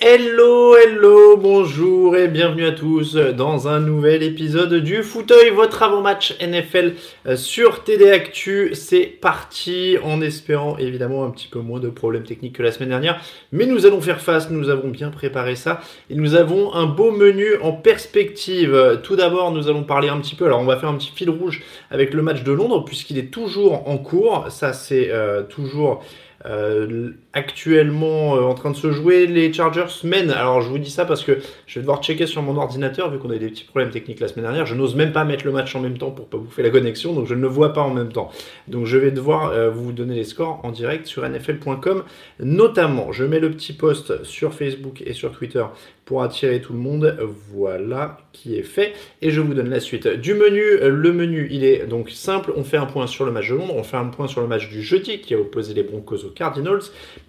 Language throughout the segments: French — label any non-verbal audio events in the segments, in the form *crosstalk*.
Hello, hello, bonjour et bienvenue à tous dans un nouvel épisode du Fauteuil, votre avant-match NFL euh, sur TD Actu. C'est parti en espérant évidemment un petit peu moins de problèmes techniques que la semaine dernière, mais nous allons faire face, nous avons bien préparé ça et nous avons un beau menu en perspective. Tout d'abord, nous allons parler un petit peu, alors on va faire un petit fil rouge avec le match de Londres puisqu'il est toujours en cours, ça c'est euh, toujours... Euh, actuellement euh, en train de se jouer. Les Chargers mènent. Alors je vous dis ça parce que je vais devoir checker sur mon ordinateur vu qu'on a eu des petits problèmes techniques la semaine dernière. Je n'ose même pas mettre le match en même temps pour pas bouffer la connexion, donc je ne le vois pas en même temps. Donc je vais devoir euh, vous donner les scores en direct sur nfl.com. Notamment, je mets le petit post sur Facebook et sur Twitter pour attirer tout le monde. Voilà qui est fait. Et je vous donne la suite du menu. Le menu, il est donc simple. On fait un point sur le match de Londres. On fait un point sur le match du jeudi qui a opposé les Broncos aux Cardinals.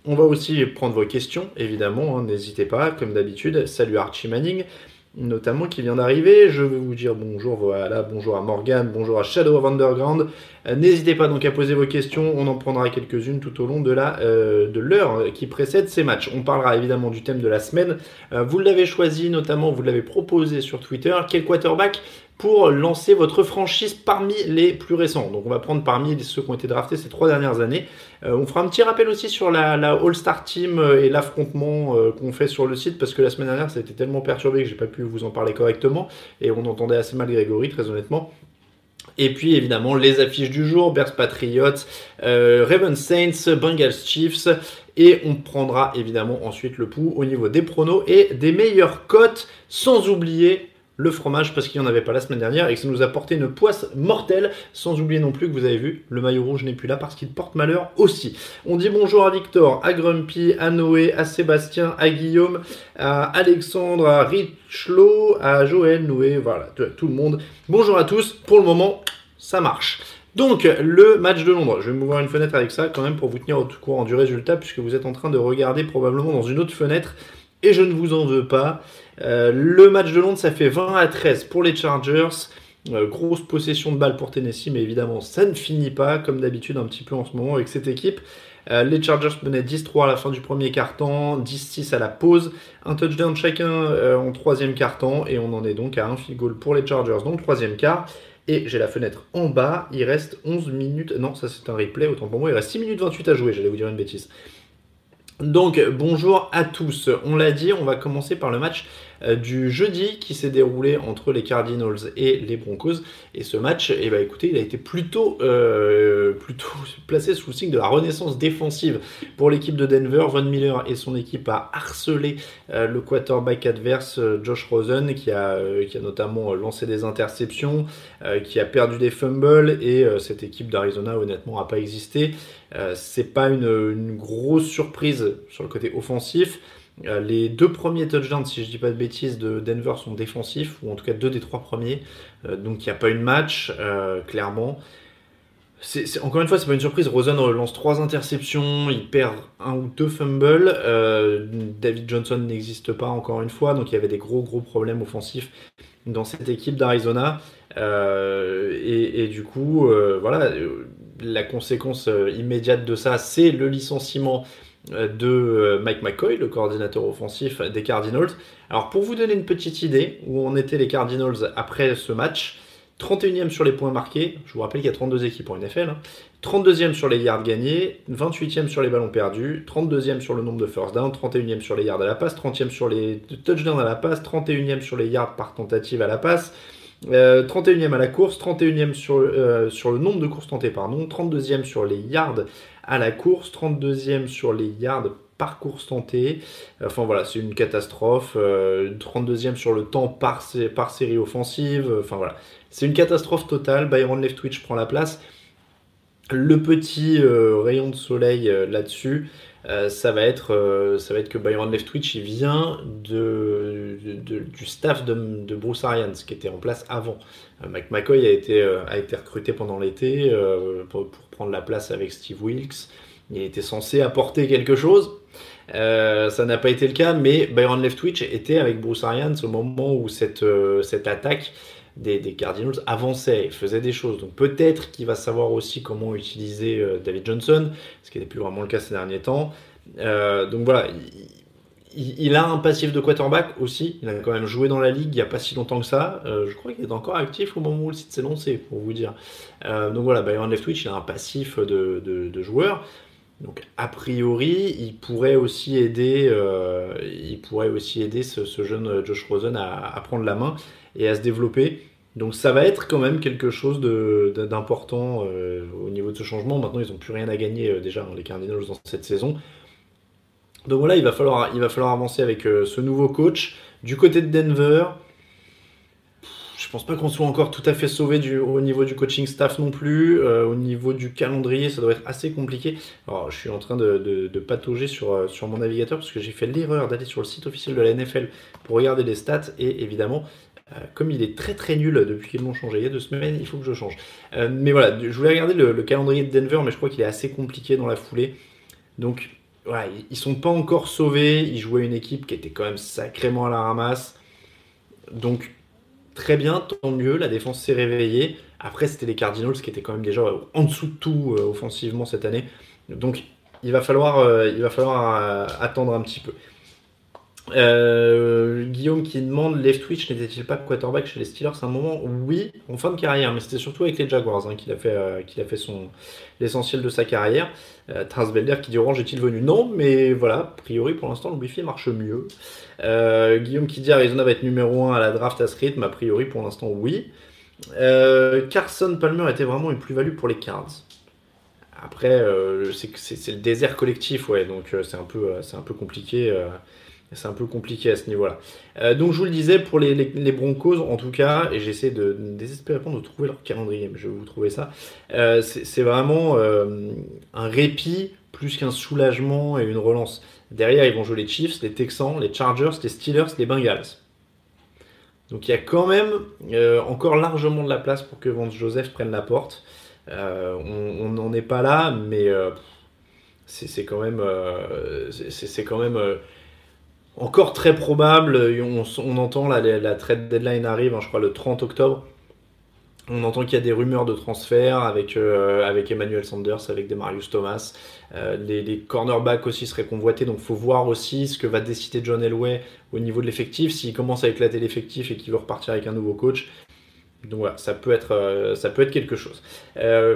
On va aussi prendre vos questions, évidemment, hein, n'hésitez pas, comme d'habitude. Salut Archie Manning, notamment qui vient d'arriver. Je vais vous dire bonjour, voilà, bonjour à Morgan, bonjour à Shadow of Underground. Euh, n'hésitez pas donc à poser vos questions, on en prendra quelques-unes tout au long de euh, l'heure qui précède ces matchs. On parlera évidemment du thème de la semaine. Euh, vous l'avez choisi, notamment vous l'avez proposé sur Twitter. Quel quarterback pour lancer votre franchise parmi les plus récents. Donc on va prendre parmi ceux qui ont été draftés ces trois dernières années. Euh, on fera un petit rappel aussi sur la, All-Star Team euh, et l'affrontement euh, qu'on fait sur le site parce que la semaine dernière ça a été tellement perturbé que j'ai pas pu vous en parler correctement et on entendait assez mal Grégory très honnêtement. Et puis évidemment les affiches du jour, Bears Patriots, Raven Saints, Bengals Chiefs. Et on prendra évidemment ensuite le pouls au niveau des pronos et des meilleures cotes, sans oublier le fromage parce qu'il n'y en avait pas la semaine dernière et que ça nous a porté une poisse mortelle. Sans oublier non plus que vous avez vu, le maillot rouge n'est plus là parce qu'il porte malheur aussi. On dit bonjour à Victor, à Grumpy, à Noé, à Sébastien, à Guillaume, à Alexandre, à Richlo, à Joël, Noé, voilà, tout le monde. Bonjour à tous. Pour le moment, ça marche. Donc, le match de Londres. Je vais m'ouvrir une fenêtre avec ça quand même pour vous tenir au courant du résultat puisque vous êtes en train de regarder probablement dans une autre fenêtre et je ne vous en veux pas. Euh, le match de Londres, ça fait 20 à 13 pour les Chargers. Euh, grosse possession de balle pour Tennessee, mais évidemment, ça ne finit pas, comme d'habitude, un petit peu en ce moment avec cette équipe. Euh, les Chargers menaient 10-3 à la fin du premier quart-temps, 10-6 à la pause, un touchdown chacun en troisième quart-temps, et on en est donc à un field goal pour les Chargers dans le troisième quart. Et j'ai la fenêtre en bas, il reste 11 minutes, non ça c'est un replay, autant pour moi, il reste 6 minutes 28 à jouer, j'allais vous dire une bêtise. Donc bonjour à tous, on l'a dit, on va commencer par le match du jeudi qui s'est déroulé entre les Cardinals et les Broncos. Et ce match, eh ben, écoutez, il a été plutôt, euh, plutôt *laughs* placé sous le signe de la renaissance défensive pour l'équipe de Denver. Von Miller et son équipe a harcelé euh, le quarterback adverse Josh Rosen qui a, notamment lancé des interceptions, qui a perdu des fumbles et cette équipe d'Arizona honnêtement n'a pas existé. c'est pas une, grosse surprise sur le côté offensif. Euh, les deux premiers touchdowns, si je dis pas de bêtises, de Denver sont défensifs, ou en tout cas deux des trois premiers. Euh, donc il n'y a pas eu de match, euh, clairement. encore une fois, c'est pas une surprise. Rosen lance trois interceptions, il perd un ou deux fumbles. David Johnson n'existe pas encore une fois, donc il y avait des gros gros problèmes offensifs dans cette équipe d'Arizona. Et, et, du coup, voilà, la conséquence immédiate de ça, c'est le licenciement de euh, Mike McCoy, le coordinateur offensif des Cardinals. Alors pour vous donner une petite idée où on était les Cardinals après ce match, 31e sur les points marqués. Je vous rappelle qu'il y a 32 équipes en NFL. 32e sur les yards gagnés, 28e sur les ballons perdus, 32e sur le nombre de first down, 31e sur les yards à la passe, 30e sur les touchdowns à la passe, 31e sur les yards par tentative à la passe, 31e à la course, 31e sur, le nombre de courses tentées, pardon, 32e sur les yards à la course, 32e sur les yards par course tentée. Enfin voilà, c'est une catastrophe. 32e sur le temps par, par série offensive. Enfin voilà, c'est une catastrophe totale. Byron Leftwich prend la place. Le petit euh, rayon de soleil euh, là-dessus, euh, ça, va être, ça va être que Byron Leftwich vient de, du staff de, Bruce Arians qui était en place avant. Mike McCoy a été, a été recruté pendant l'été pour, prendre la place avec Steve Wilkes. Il était censé apporter quelque chose. ça n'a pas été le cas, mais Byron Leftwich était avec Bruce Arians au moment où cette, cette attaque des, Cardinals avançait, faisait des choses. Donc peut-être qu'il va savoir aussi comment utiliser euh, David Johnson, ce qui n'était plus vraiment le cas ces derniers temps. Euh, donc voilà, il, a un passif de quarterback aussi. Il a quand même joué dans la ligue il n'y a pas si longtemps que ça. Euh, je crois qu'il est encore actif au moment où le site s'est lancé, pour vous dire. donc voilà, Byron Leftwich, il a un passif de, joueur. Donc a priori, il pourrait aussi aider, aider ce, jeune Josh Rosen à, prendre la main et à se développer. Donc ça va être quand même quelque chose d'important euh, au niveau de ce changement. Maintenant, ils n'ont plus rien à gagner euh, déjà, hein, les Cardinals, dans cette saison. Donc voilà, il va falloir, avancer avec euh, ce nouveau coach. Du côté de Denver, je pense pas qu'on soit encore tout à fait sauvé au niveau du coaching staff non plus. au niveau du calendrier, ça doit être assez compliqué. Alors, je suis en train de, patauger sur, sur mon navigateur parce que j'ai fait l'erreur d'aller sur le site officiel de la NFL pour regarder les stats et évidemment, euh, comme il est très très nul depuis qu'ils l'ont changé il y a deux semaines, il faut que je change. Euh, mais voilà, je voulais regarder le, calendrier de Denver, mais je crois qu'il est assez compliqué dans la foulée. Donc, voilà, ils sont pas encore sauvés. Ils jouaient une équipe qui était quand même sacrément à la ramasse. Donc, très bien, tant mieux. La défense s'est réveillée. Après, c'était les Cardinals qui étaient quand même déjà en dessous de tout euh, offensivement cette année. Donc, il va falloir, il va falloir attendre un petit peu. Euh, Guillaume qui demande Leftwich n'était-il pas quarterback chez les Steelers à un moment? Oui, en fin de carrière, mais c'était surtout avec les Jaguars hein, qu'il a fait, euh, qu'il a fait son l'essentiel de sa carrière. Euh, qui dit Orange est-il venu? Non, mais voilà, a priori pour l'instant le Wi-Fi marche mieux. Euh, Guillaume qui dit Arizona va être numéro 1 à la draft à ce rythme, a priori pour l'instant oui. Carson Palmer était vraiment une plus-value pour les Cards. Après, c'est le désert collectif, ouais, donc c'est un c'est un peu compliqué. C'est un peu compliqué à ce niveau-là. Euh, donc je vous le disais, pour les, Broncos, en tout cas, et j'essaie de, désespérément de trouver leur calendrier, mais je vais vous trouver ça, euh, c'est vraiment euh, un répit plus qu'un soulagement et une relance. Derrière, ils vont jouer les Chiefs, les Texans, les Chargers, les Steelers, les Bengals. Donc il y a quand même encore largement de la place pour que Vance Joseph prenne la porte. on n'en est pas là, mais c'est quand même... c'est quand même encore très probable, on, entend la, trade deadline arrive, hein, je crois le 30 octobre. On entend qu'il y a des rumeurs de transfert avec, euh, Emmanuel Sanders, avec des Marius Thomas. Euh, les, cornerbacks aussi seraient convoités, donc il faut voir aussi ce que va décider John Elway au niveau de l'effectif. S'il commence à éclater l'effectif et qu'il veut repartir avec un nouveau coach, donc voilà, ça peut être, euh, quelque chose.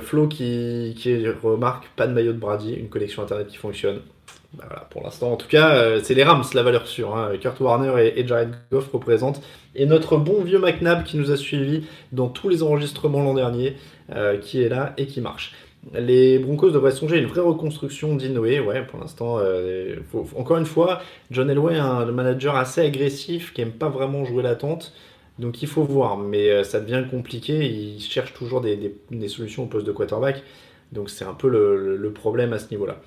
Flo qui, qui remarque pas de maillot de Brady, une collection internet qui fonctionne. Bah voilà, pour l'instant, en tout cas, euh, c'est les Rams, la valeur sûre. Hein. Kurt Warner et, Jared Goff représentent. Et notre bon vieux McNabb qui nous a suivis dans tous les enregistrements l'an dernier, euh, qui est là et qui marche. Les Broncos devraient songer à une vraie reconstruction d'Inoé. Ouais, pour l'instant, euh, encore une fois, John Elway est un manager assez agressif qui aime pas vraiment jouer l'attente. Donc il faut voir, mais ça devient compliqué. Il cherche toujours des, solutions au poste de quarterback. Donc c'est un peu le problème à ce niveau-là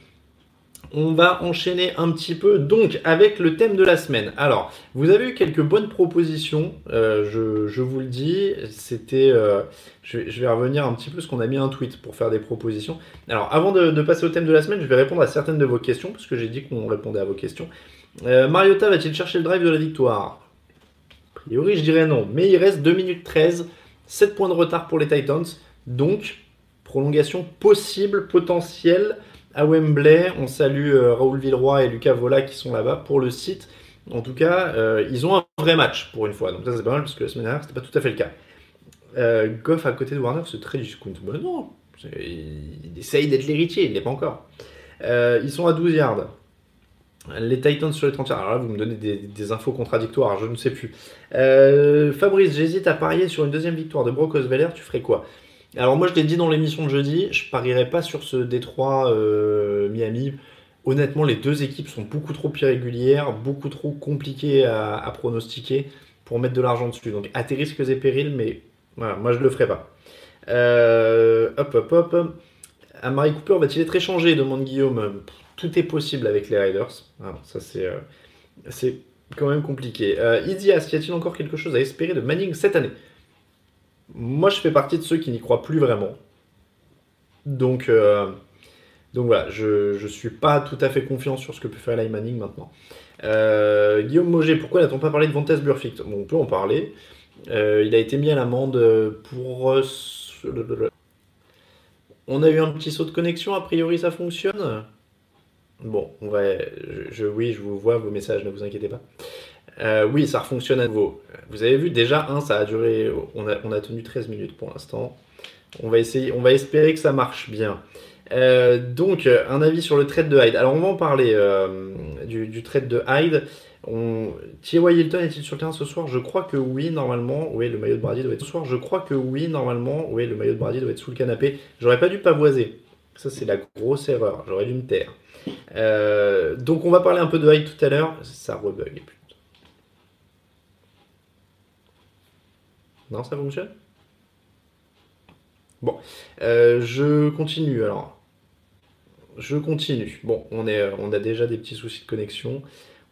on va enchaîner un petit peu donc avec le thème de la semaine. Alors, vous avez eu quelques bonnes propositions, euh, je, vous le dis. C'était, euh, je, vais revenir un petit peu parce qu'on a mis un tweet pour faire des propositions. Alors, avant de, passer au thème de la semaine, je vais répondre à certaines de vos questions parce que j'ai dit qu'on répondait à vos questions. Euh, Mariota va-t-il chercher le drive de la victoire? A priori, je dirais non, mais il reste 2 minutes 13, 7 points de retard pour les Titans, donc prolongation possible, potentielle à Wembley. On salue euh, Raoul Villeroy et Lucas Vola qui sont là-bas pour le site. En tout cas, euh, ils ont un vrai match pour une fois. Donc ça c'est pas mal parce que la semaine dernière c'était pas tout à fait le cas. Euh, Goff à côté de Warner, c'est très discount. Ben non, il essaye d'être l'héritier, il ne l'est pas encore. Ils sont à 12 yards. Les Titans sur les 30 yards. Alors là, vous me donnez des, infos contradictoires, je ne sais plus. Fabrice, j'hésite à parier sur une deuxième victoire de Brock Osweiler, tu ferais quoi? Alors moi, je l'ai dit dans l'émission de jeudi, je parierais pas sur ce Détroit Miami. Honnêtement, les deux équipes sont beaucoup trop irrégulières, beaucoup trop compliquées à, pronostiquer pour mettre de l'argent dessus. Donc à tes risques et périls, mais moi je le ferai pas. Euh, hop, hop, hop. Amari Cooper va-t-il être échangé demande Guillaume. Tout est possible avec les Riders. ça c'est, euh, c'est quand même compliqué. Euh, Idias, y a-t-il encore quelque chose à espérer de Manning cette année? Moi je fais partie de ceux qui n'y croient plus vraiment. Donc, euh, voilà, je ne suis pas tout à fait confiant sur ce que peut faire Eli Manning maintenant. Guillaume Moget, pourquoi n'a-t-on pas parlé de Vontaze Burfict? Bon, On peut en parler. Euh, il a été mis à l'amende pour. Euh, on a eu un petit saut de connexion, a priori ça fonctionne? Bon, on va, je, oui, je vous vois vos messages, ne vous inquiétez pas. Euh, oui, ça fonctionne à nouveau. Vous avez vu, déjà, un, ça a duré, on a, on a tenu 13 minutes pour l'instant. On va essayer, on va espérer que ça marche bien. donc, un avis sur le trade de Hyde. Alors, on va en parler du, du, trade de Hyde. On... Hilton est-il sur le terrain ce soir? Je crois que oui, normalement. Oui, le maillot de Brady doit être ce soir? Je crois que oui, normalement. Oui, le maillot de Brady doit être sous le canapé? J'aurais pas dû pavoiser. Ça, c'est la grosse erreur. J'aurais dû me taire. Euh, donc, on va parler un peu de Hyde tout à l'heure. Ça rebug. Non, ça fonctionne? Bon. Euh, je continue alors. Je continue. Bon, on, est, on a déjà des petits soucis de connexion.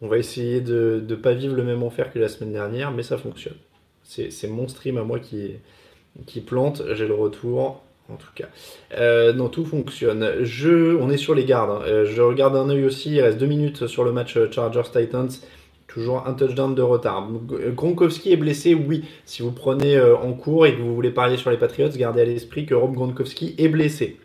On va essayer de ne pas vivre le même enfer que la semaine dernière, mais ça fonctionne. C'est mon stream à moi qui, qui plante, j'ai le retour, en tout cas. Euh, non, tout fonctionne. Je, on est sur les gardes. Hein. Euh, je regarde un œil aussi, il reste deux minutes sur le match euh, Chargers-Titans. Toujours un touchdown de retard. Gronkowski est blessé, oui. Si vous prenez en cours et que vous voulez parler sur les Patriots, gardez à l'esprit que Rob Gronkowski est blessé.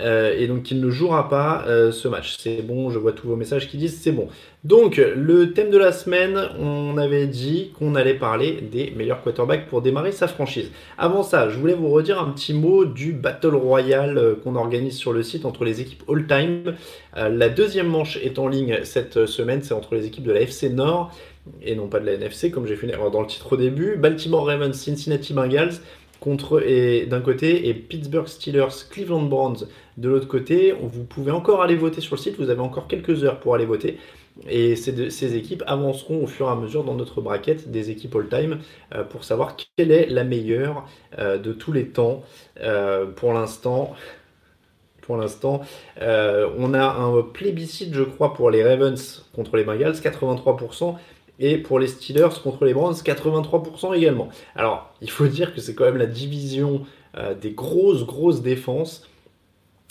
Euh, et donc il ne jouera pas euh, ce match. C'est bon, je vois tous vos messages qui disent c'est bon. Donc le thème de la semaine, on avait dit qu'on allait parler des meilleurs quarterbacks pour démarrer sa franchise. Avant ça, je voulais vous redire un petit mot du Battle Royale euh, qu'on organise sur le site entre les équipes all-time. la deuxième manche est en ligne cette semaine, c'est entre les équipes de la FC Nord et non pas de la NFC comme j'ai fait dans le titre au début. Baltimore Ravens, Cincinnati Bengals contre et d'un côté et Pittsburgh Steelers, Cleveland Browns de l'autre côté. Vous pouvez encore aller voter sur le site, vous avez encore quelques heures pour aller voter. Et ces, équipes avanceront au fur et à mesure dans notre bracket des équipes all-time euh, pour savoir quelle est la meilleure euh, de tous les temps. Euh, pour l'instant, on a un plébiscite, je crois, pour les Ravens contre les Bengals, 83%. Et pour les Steelers contre les Browns, 83% également. Alors, il faut dire que c'est quand même la division des grosses, grosses défenses.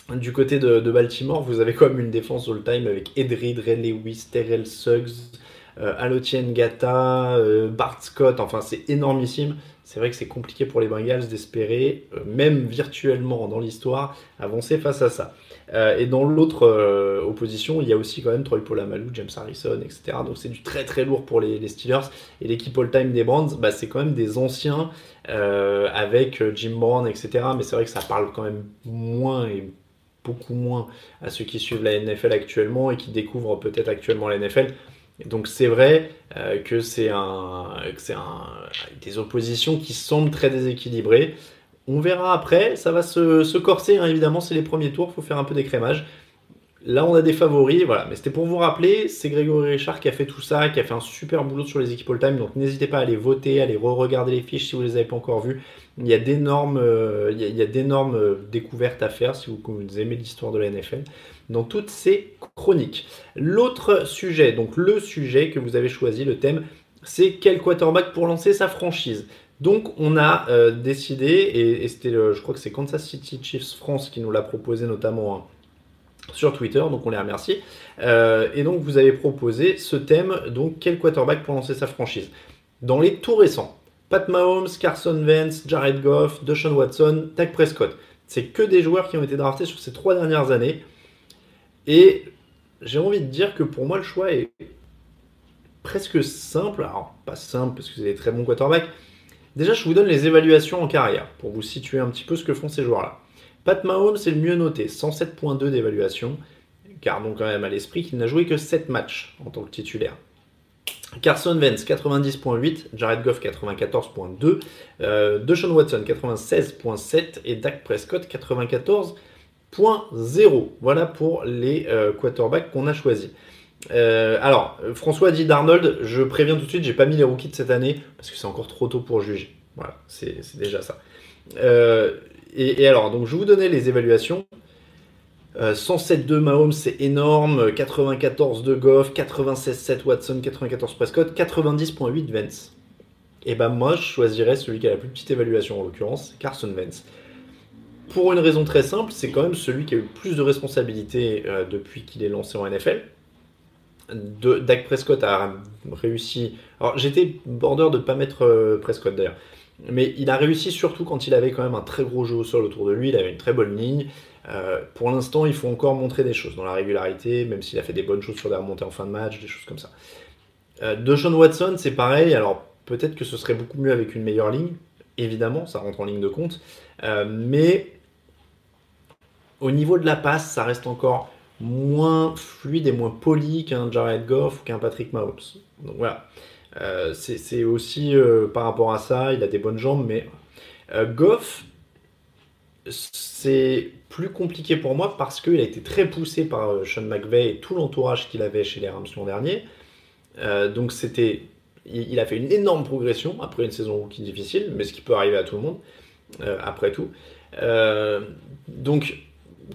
Du côté de, Baltimore, vous avez quand même une défense all-time avec Edrid, Ray Lewis, Terrell Suggs, euh, Alotien Gata, euh, Bart Scott, enfin c'est énormissime. C'est vrai que c'est compliqué pour les Bengals d'espérer, euh, même virtuellement dans l'histoire, avancer face à ça. Et dans l'autre opposition, il y a aussi quand même Troy Polamalu, James Harrison, etc. Donc c'est du très très lourd pour les, Steelers. Et l'équipe all-time des Browns, bah, c'est quand même des anciens avec Jim Brown, etc. Mais c'est vrai que ça parle quand même moins et beaucoup moins à ceux qui suivent la NFL actuellement et qui découvrent peut-être actuellement la NFL. Donc c'est vrai que c'est un, un, des oppositions qui semblent très déséquilibrées. On verra après, ça va se, corser, hein, évidemment, c'est les premiers tours, il faut faire un peu d'écrémage. Là, on a des favoris, voilà. Mais c'était pour vous rappeler, c'est Grégory Richard qui a fait tout ça, qui a fait un super boulot sur les équipes all-time. Donc n'hésitez pas à aller voter, à aller re-regarder les fiches si vous ne les avez pas encore vues. Il y a d'énormes, euh, euh, découvertes à faire si vous, vous aimez l'histoire de la NFL dans toutes ces chroniques. L'autre sujet, donc le sujet que vous avez choisi, le thème, c'est quel quarterback pour lancer sa franchise? Donc on a euh, décidé, et, c'était, je crois que c'est Kansas City Chiefs France qui nous l'a proposé notamment hein, sur Twitter, donc on les remercie. Euh, et donc vous avez proposé ce thème, donc quel quarterback pour lancer sa franchise? Dans les tout récents, Pat Mahomes, Carson Wentz, Jared Goff, Deshaun Watson, Dak Prescott. C'est que des joueurs qui ont été draftés sur ces trois dernières années. Et j'ai envie de dire que pour moi le choix est presque simple. Alors pas simple parce que c'est des très bons quarterbacks, Déjà, je vous donne les évaluations en carrière pour vous situer un petit peu ce que font ces joueurs-là. Pat Mahomes c'est le mieux noté, 107.2 d'évaluation. Gardons quand même à l'esprit qu'il n'a joué que 7 matchs en tant que titulaire. Carson Vance 90.8, Jared Goff 94.2, euh, Deshaun Watson 96.7 et Dak Prescott 94.0. Voilà pour les euh, quarterbacks qu'on a choisis. Euh, alors, François dit d'Arnold, je préviens tout de suite, j'ai pas mis les rookies de cette année parce que c'est encore trop tôt pour juger. Voilà, c'est déjà ça. Euh, et, alors, donc je vous donner les évaluations. 107 Mahomes, c'est énorme. 94 de Goff, 96,7 Watson, 94 Prescott, 90.8 Vance. Et ben moi, je choisirais celui qui a la plus petite évaluation en l'occurrence, Carson Vance. Pour une raison très simple, c'est quand même celui qui a eu plus de responsabilités euh, depuis qu'il est lancé en NFL. De, Dak Prescott a réussi. Alors j'étais border de ne pas mettre euh, Prescott d'ailleurs. Mais il a réussi surtout quand il avait quand même un très gros jeu au sol autour de lui, il avait une très bonne ligne. Euh, pour l'instant, il faut encore montrer des choses dans la régularité, même s'il a fait des bonnes choses sur des remontées en fin de match, des choses comme ça. Euh, de Sean Watson, c'est pareil. Alors peut-être que ce serait beaucoup mieux avec une meilleure ligne. Évidemment, ça rentre en ligne de compte. Euh, mais au niveau de la passe, ça reste encore moins fluide et moins poli qu'un Jared Goff ou qu'un Patrick Mahomes. Donc voilà. C'est aussi par rapport à ça, il a des bonnes jambes, mais Goff, c'est plus compliqué pour moi parce qu'il a été très poussé par euh, Sean McVay et tout l'entourage qu'il avait chez les Rams l'an dernier. Euh, donc c'était, il, a fait une énorme progression après une saison rookie difficile, mais ce qui peut arriver à tout le monde euh, après tout. donc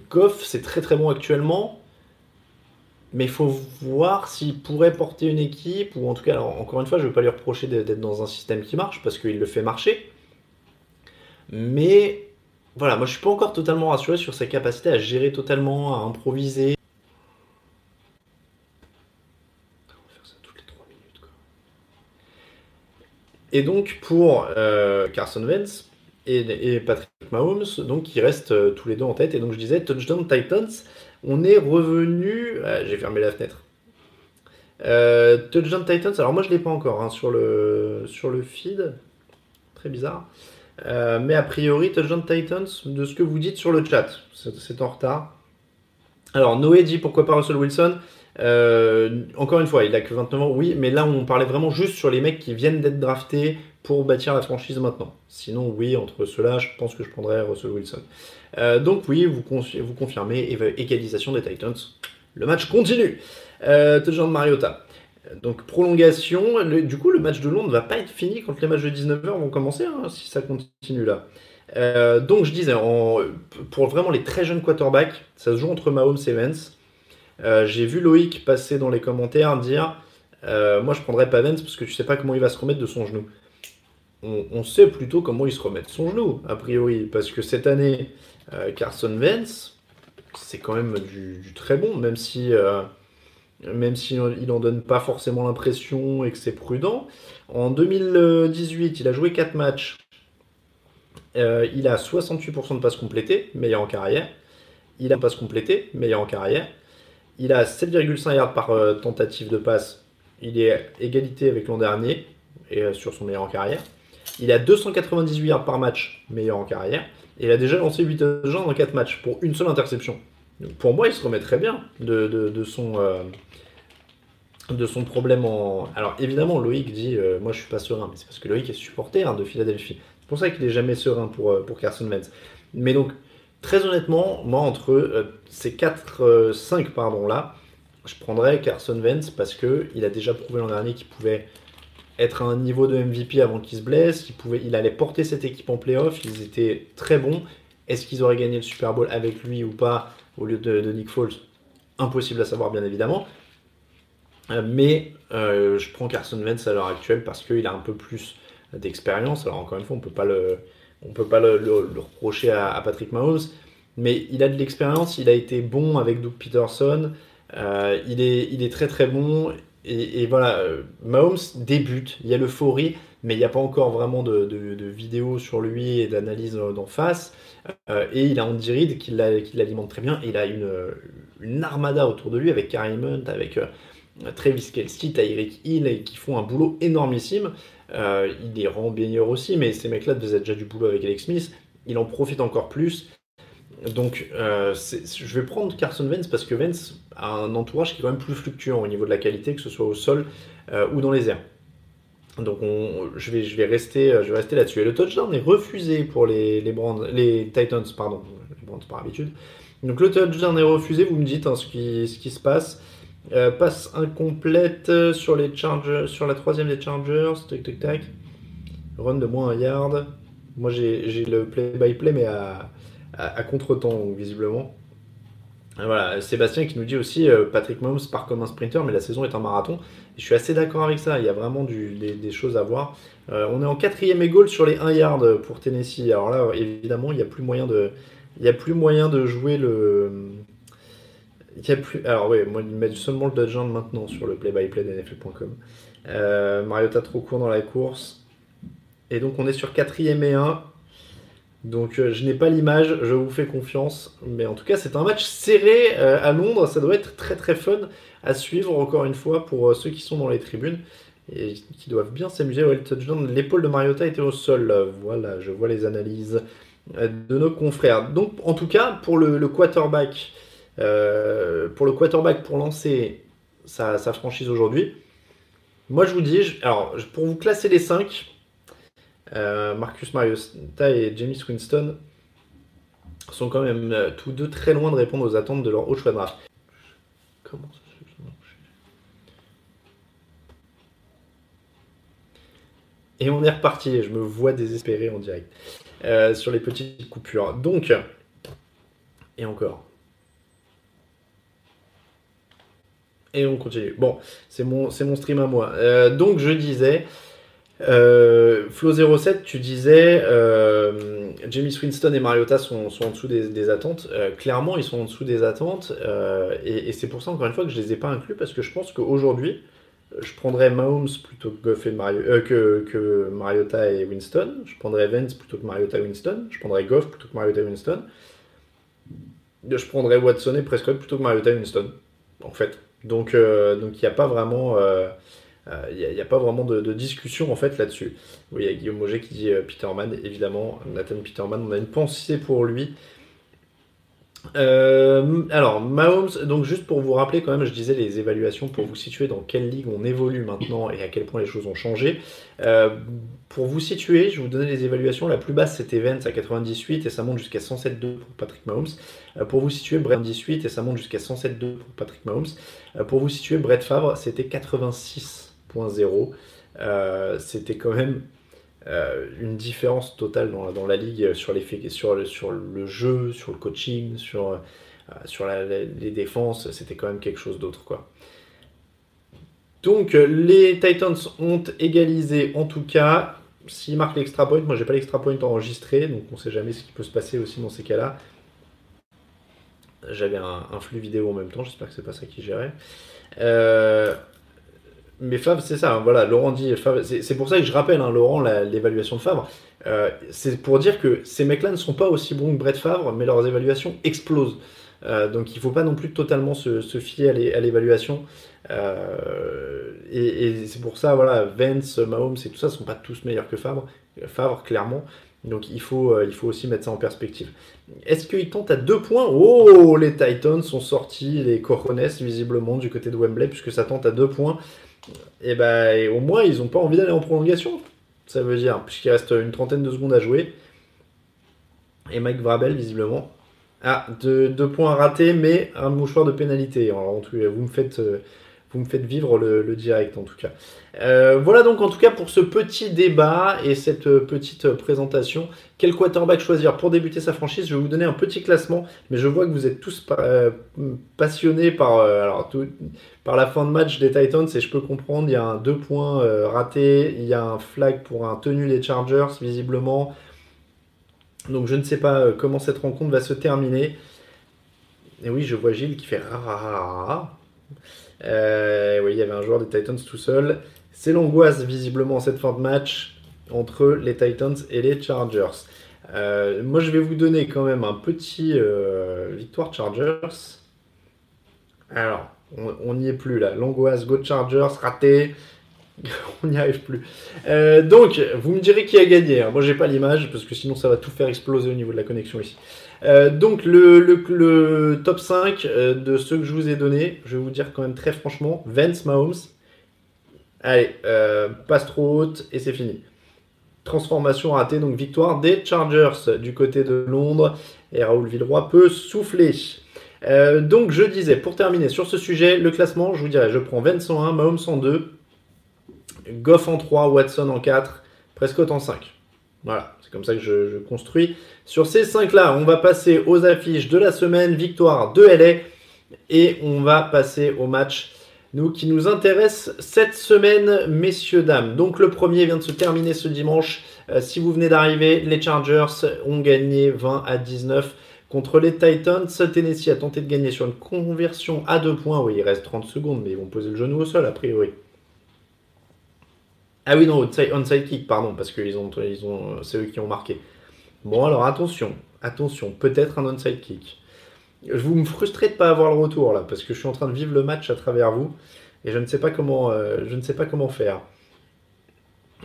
Goff c'est très très bon actuellement, mais il faut voir s'il pourrait porter une équipe ou en tout cas, encore une fois, je ne vais pas lui reprocher d'être dans un système qui marche parce qu'il le fait marcher, mais voilà, moi je suis pas encore totalement rassuré sur sa capacité à gérer totalement, à improviser. Et donc pour euh, Carson Wentz et, Patrick Mahomes, donc ils restent euh, tous les deux en tête. Et donc je disais touchdown Titans, on est revenu. Ah, j'ai fermé la fenêtre. Euh, touchdown Titans, alors moi je l'ai pas encore hein, sur le feed, très bizarre. Euh, mais a priori, Touchdown Titans, de ce que vous dites sur le chat, c'est en retard. Alors, Noé dit pourquoi pas Russell Wilson? Euh, Encore une fois, il a que 29 ans, oui, mais là, on parlait vraiment juste sur les mecs qui viennent d'être draftés pour bâtir la franchise maintenant. Sinon, oui, entre ceux-là, je pense que je prendrais Russell Wilson. Euh, donc, oui, vous, vous confirmez, égalisation des Titans. Le match continue. Touchdown Mariota. Donc prolongation, du coup le match de Londres ne va pas être fini quand les matchs de 19h vont commencer, hein, si ça continue là. Euh, donc je disais, pour vraiment les très jeunes quarterbacks, ça se joue entre Mahomes et Vance. Euh, j'ai vu Loïc passer dans les commentaires dire euh, Moi je prendrais pas Vance parce que je sais pas comment il va se remettre de son genou. On, sait plutôt comment il se remet de son genou, a priori, parce que cette année, Carson Vance, c'est quand même du, très bon, même si même s'il n'en donne pas forcément l'impression et que c'est prudent. En 2018, il a joué 4 matchs. Euh, il a 68% de passes complétées, meilleur en carrière. Il a passes complétées, meilleur en carrière. Il a 7,5 yards par euh, tentative de passe. Il est égalité avec l'an dernier et euh, sur son meilleur en carrière. Il a 298 yards par match, meilleur en carrière. Et il a déjà lancé 8 touchdowns dans 4 matchs pour une seule interception. pour moi, il se remet très bien de, son, de son problème en. Alors évidemment, Loïc dit euh, Moi je suis pas serein, mais c'est parce que Loïc est supporter hein, de Philadelphie. C'est pour ça qu'il est jamais serein pour, euh, pour Carson Wentz. Mais donc, très honnêtement, moi entre euh, ces 4, 5 pardon, là, je prendrais Carson Wentz parce qu'il a déjà prouvé l'an dernier qu'il pouvait être à un niveau de MVP avant qu'il se blesse, il, pouvait, il allait porter cette équipe en playoff, ils étaient très bons. Est-ce qu'ils auraient gagné le Super Bowl avec lui ou pas au lieu de, Nick Foles? Impossible à savoir, bien évidemment. Euh, mais euh, je prends Carson Wentz à l'heure actuelle parce qu'il a un peu plus d'expérience. Alors encore une fois, on peut pas le, on peut pas le, reprocher à, Patrick Mahomes, mais il a de l'expérience. Il a été bon avec Doug Peterson. Euh, il, est, il est très très bon. Et, voilà, Mahomes débute. Il y a l'euphorie, mais il n'y a pas encore vraiment de, de, vidéos sur lui et d'analyse d'en face. et il a Andy Reid qui l'alimente très bien. il a une, armada autour de lui avec Karim avec Travis Kelsey, Tyreek Hill, qui font un boulot énormissime. il est rend aussi, mais ces mecs-là faisaient déjà du boulot avec Alex Smith. Il en profite encore plus. Donc, je vais prendre Carson Vance parce que Vance a un entourage qui est quand même plus fluctuant au niveau de la qualité, que ce soit au sol ou dans les airs. Donc je, vais, je, vais rester, là-dessus. Et le touchdown est refusé pour les, Titans, pardon, les Brands par habitude. Donc le touchdown est refusé, vous me dites hein, ce, qui, se passe. Euh, passe incomplète sur les Chargers, sur la troisième des Chargers, tac tac tac. Run de moins un yard. Moi j'ai le play-by-play mais à, à, contre-temps visiblement. Voilà, Sébastien qui nous dit aussi euh, Patrick Mahomes part comme un sprinter, mais la saison est un marathon. je suis assez d'accord avec ça. Il y a vraiment des, choses à voir. Euh, on est en quatrième et goal sur les 1 yard pour Tennessee. Alors là, évidemment, il n'y a plus moyen de, plus moyen de jouer le. Il. Alors oui, moi, seulement le touchdown maintenant sur le play-by-play d'NFL.com. Euh, Mariota trop court dans la course. Et donc on est sur quatrième et 1. Donc euh, je n'ai pas l'image, je vous fais confiance. Mais en tout cas, c'est un match serré euh, à Londres. Ça doit être très très fun à suivre encore une fois pour euh, ceux qui sont dans les tribunes et qui doivent bien s'amuser. l'épaule de Mariota était au sol. Voilà, je vois les analyses de nos confrères. Donc en tout cas, pour le, quarterback, pour le quarterback pour lancer sa, franchise aujourd'hui, moi je vous dis, alors pour vous classer les 5, euh, Marcus Mariota et James Winston sont quand même euh, tous deux très loin de répondre aux attentes de leur haut choix de draft. Et on est reparti, je me vois désespéré en direct euh, sur les petites coupures. Donc, et encore. Et on continue. Bon, c'est mon stream à moi. donc, je disais, euh, Flo07, tu disais euh, Jamie Winston et Mariota sont, en dessous des, attentes. Euh, clairement, ils sont en dessous des attentes. Euh, et, c'est pour ça, encore une fois, que je les ai pas inclus parce que je pense qu'aujourd'hui, je prendrais Mahomes plutôt que, que, que, Mariota et Winston. Je prendrais Vance plutôt que Mariota et Winston. Je prendrais Goff plutôt que Mariota et Winston. Je prendrais Watson et Prescott plutôt que Mariota et Winston. En fait. Donc, donc il n'y a pas vraiment. Il euh, n'y a, pas vraiment de, discussion en fait là-dessus. Oui, il y a Guillaume Moget qui dit euh, Peterman, évidemment, Nathan Peterman, on a une pensée pour lui. Euh, alors, Mahomes, donc juste pour vous rappeler quand même, je disais les évaluations pour vous situer dans quelle ligue on évolue maintenant et à quel point les choses ont changé. pour vous situer, je vous donner les évaluations. La plus basse c'était Vance à 98 et ça monte jusqu'à 107,2 pour Patrick Mahomes. pour vous situer, Brett 18 et ça monte jusqu'à 107,2 pour Patrick Mahomes. pour vous situer, Brett Favre c'était 86 euh, c'était quand même euh, une différence totale dans, la ligue sur, les, sur, le jeu, sur le coaching, sur, euh, les défenses. C'était quand même quelque chose d'autre. Donc les Titans ont égalisé en tout cas. S'ils marquent l'extra point, moi j'ai pas l'extra point enregistré, donc on sait jamais ce qui peut se passer aussi dans ces cas-là. J'avais un, flux vidéo en même temps, j'espère que c'est pas ça qui gérait. Mais Favre, c'est ça, hein, voilà, Laurent dit, c'est pour ça que je rappelle, hein, Laurent, l'évaluation de Favre. Euh, c'est pour dire que ces mecs-là ne sont pas aussi bons que Brett Favre, mais leurs évaluations explosent. Euh, donc il ne faut pas non plus totalement se, fier à l'évaluation. Euh, et, c'est pour ça, voilà, Vance, Mahomes et tout ça ne sont pas tous meilleurs que Favre. Favre, clairement. Donc il faut, il faut aussi mettre ça en perspective. Est-ce qu'ils tentent à deux points? Oh, les Titans sont sortis, les Corones, visiblement, du côté de Wembley, puisque ça tente à deux points et ben au moins ils n'ont pas envie d'aller en prolongation. Ça veut dire, puisqu'il reste une trentaine de secondes à jouer. Et Mike Vrabel, visiblement. Ah, deux, points ratés, mais un mouchoir de pénalité. Alors, vous me faites. Vous me faites vivre le, direct en tout cas. Euh, voilà donc en tout cas pour ce petit débat et cette euh, petite euh, présentation. Quel quarterback choisir pour débuter sa franchise? Je vais vous donner un petit classement, mais je vois que vous êtes tous passionnés par, alors, par la fin de match des Titans et je peux comprendre. Il y a un deux points raté, il y a un flag pour un tenu des Chargers visiblement. Donc je ne sais pas comment cette rencontre va se terminer. Et oui, je vois Gilles qui fait rara. Euh, oui, il y avait un joueur des Titans tout seul. C'est l'angoisse visiblement en cette fin de match entre les Titans et les Chargers. Euh, moi, je vais vous donner quand même un petit euh, victoire Chargers. Alors, On n'y est plus là. L'angoisse, Go Chargers, raté. *laughs* on n'y arrive plus. Donc, vous me direz qui a gagné. Moi, j'ai pas l'image parce que sinon, ça va tout faire exploser au niveau de la connexion ici. Euh, donc, le, top 5 euh, de ceux que je vous ai donnés, je vais vous dire quand même très franchement Vance Mahomes. Allez, passe trop haute et c'est fini. Transformation ratée, donc victoire des Chargers du côté de Londres. Et Raoul Villeroy peut souffler. donc je disais, pour terminer sur ce sujet, le classement, je vous dirais, je prends Vance en 1, Mahomes en 2, Goff en 3, Watson en 4, Prescott en 5. Voilà, c'est comme ça que je, construis. Sur ces 5-là, on va passer aux affiches de la semaine, victoire de LA, et on va passer au match qui nous intéresse cette semaine, messieurs, dames. Donc le premier vient de se terminer ce dimanche. Euh, si vous venez d'arriver, les Chargers ont gagné 20 à 19 contre les Titans. Tennessee a tenté de gagner sur une conversion à 2 points. Oui, il reste 30 secondes, mais ils vont poser le genou au sol a priori. Ah oui, non, onside kick, pardon, parce que ont, c'est eux qui ont marqué. Bon, alors attention, attention, peut-être un onside kick. Vous me frustrez de ne pas avoir le retour là, parce que je suis en train de vivre le match à travers vous, et je ne sais pas comment, euh, je ne sais pas comment faire.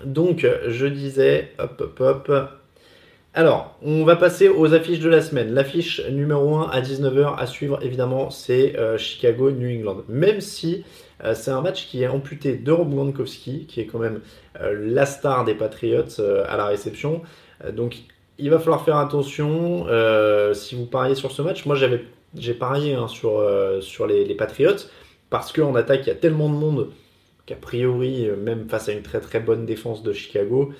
Donc, je disais, hop, hop, hop. Alors, on va passer aux affiches de la semaine. L'affiche numéro 1 à 19h à suivre, évidemment, c'est euh, Chicago-New England. Même si euh, c'est un match qui est amputé de Rob Gronkowski, qui est quand même euh, la star des Patriots à la réception. donc il va falloir faire attention si vous pariez sur ce match. Moi j'ai parié hein, sur, les, Patriots parce qu'en attaque il y a tellement de monde qu'a priori, même face à une très très bonne défense de Chicago,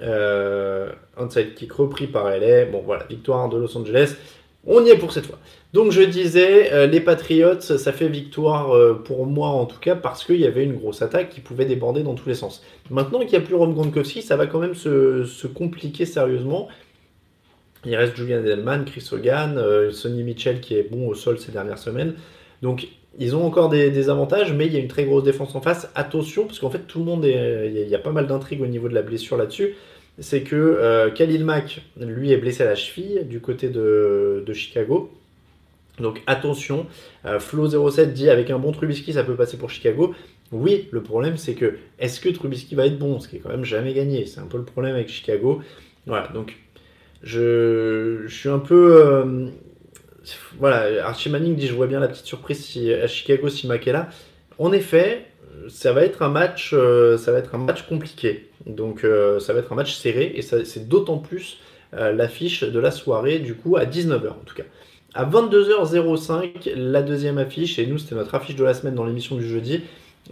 euh, onside kick repris par LA. Bon voilà, victoire de Los Angeles. On y est pour cette fois. Donc je disais, euh, les Patriots, ça fait victoire euh, pour moi en tout cas parce qu'il y avait une grosse attaque qui pouvait déborder dans tous les sens. Maintenant qu'il n'y a plus Ron Gronkowski, ça va quand même se, compliquer sérieusement. Il reste Julian Edelman, Chris Hogan, euh, Sonny Mitchell qui est bon au sol ces dernières semaines. Donc ils ont encore des, avantages, mais il y a une très grosse défense en face. Attention, parce qu'en fait tout le monde est, il y, a pas mal d'intrigues au niveau de la blessure là-dessus c'est que euh, Khalil Mack, lui, est blessé à la cheville du côté de, Chicago. Donc attention, euh, Flo07 dit avec un bon Trubisky, ça peut passer pour Chicago. Oui, le problème c'est que est-ce que Trubisky va être bon? Ce qui est quand même jamais gagné. C'est un peu le problème avec Chicago. Voilà, donc je, suis un peu. Euh, voilà, Archie Manning dit je vois bien la petite surprise à Chicago si Mack est là. En effet, ça va être un match, ça va être un match compliqué. Donc euh, ça va être un match serré et c'est d'autant plus euh, l'affiche de la soirée du coup à 19h en tout cas. À 22h05, la deuxième affiche, et nous c'était notre affiche de la semaine dans l'émission du jeudi,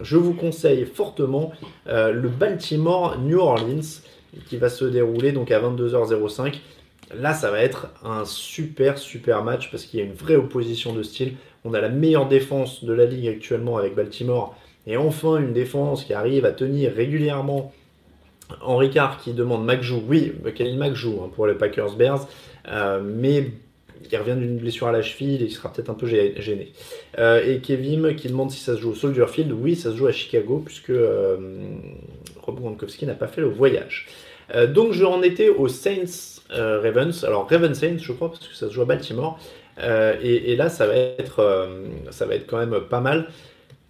je vous conseille fortement euh, le Baltimore New Orleans qui va se dérouler donc à 22h05. Là, ça va être un super super match parce qu'il y a une vraie opposition de style. On a la meilleure défense de la ligue actuellement avec Baltimore et enfin une défense qui arrive à tenir régulièrement Henri Carr qui demande McJou, oui, Khalil McJou hein, pour les Packers Bears, euh, mais il revient d'une blessure à la cheville, il sera peut-être un peu gêné. Euh, et Kevin qui demande si ça se joue au Soldier Field, oui, ça se joue à Chicago, puisque euh, Rob Gronkowski n'a pas fait le voyage. donc je en étais aux Saints Ravens, alors Ravens Saints je crois, parce que ça se joue à Baltimore, et, et, là ça va, être, ça va être quand même pas mal,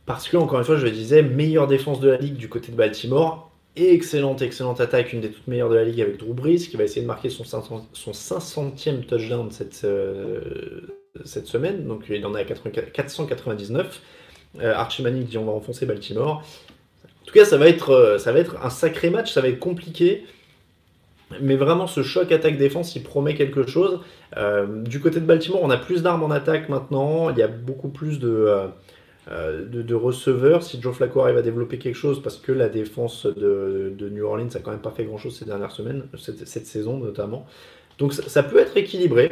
parce que encore une fois je le disais, meilleure défense de la ligue du côté de Baltimore, excellente, excellente attaque, une des toutes meilleures de la ligue avec Drew Brees qui va essayer de marquer son, 500, son 500e touchdown cette, euh, cette semaine. Donc il en a 499. Euh, Archie Manning dit on va enfoncer Baltimore. En tout cas, ça va, être, euh, ça va être un sacré match, ça va être compliqué. Mais vraiment, ce choc attaque-défense, il promet quelque chose. du côté de Baltimore, on a plus d'armes en attaque maintenant. Il y a beaucoup plus de, euh, de, receveurs. Si Joe Flacco arrive à développer quelque chose, parce que la défense de, New Orleans a quand même pas fait grand chose ces dernières semaines, cette, saison notamment. Donc ça peut être équilibré.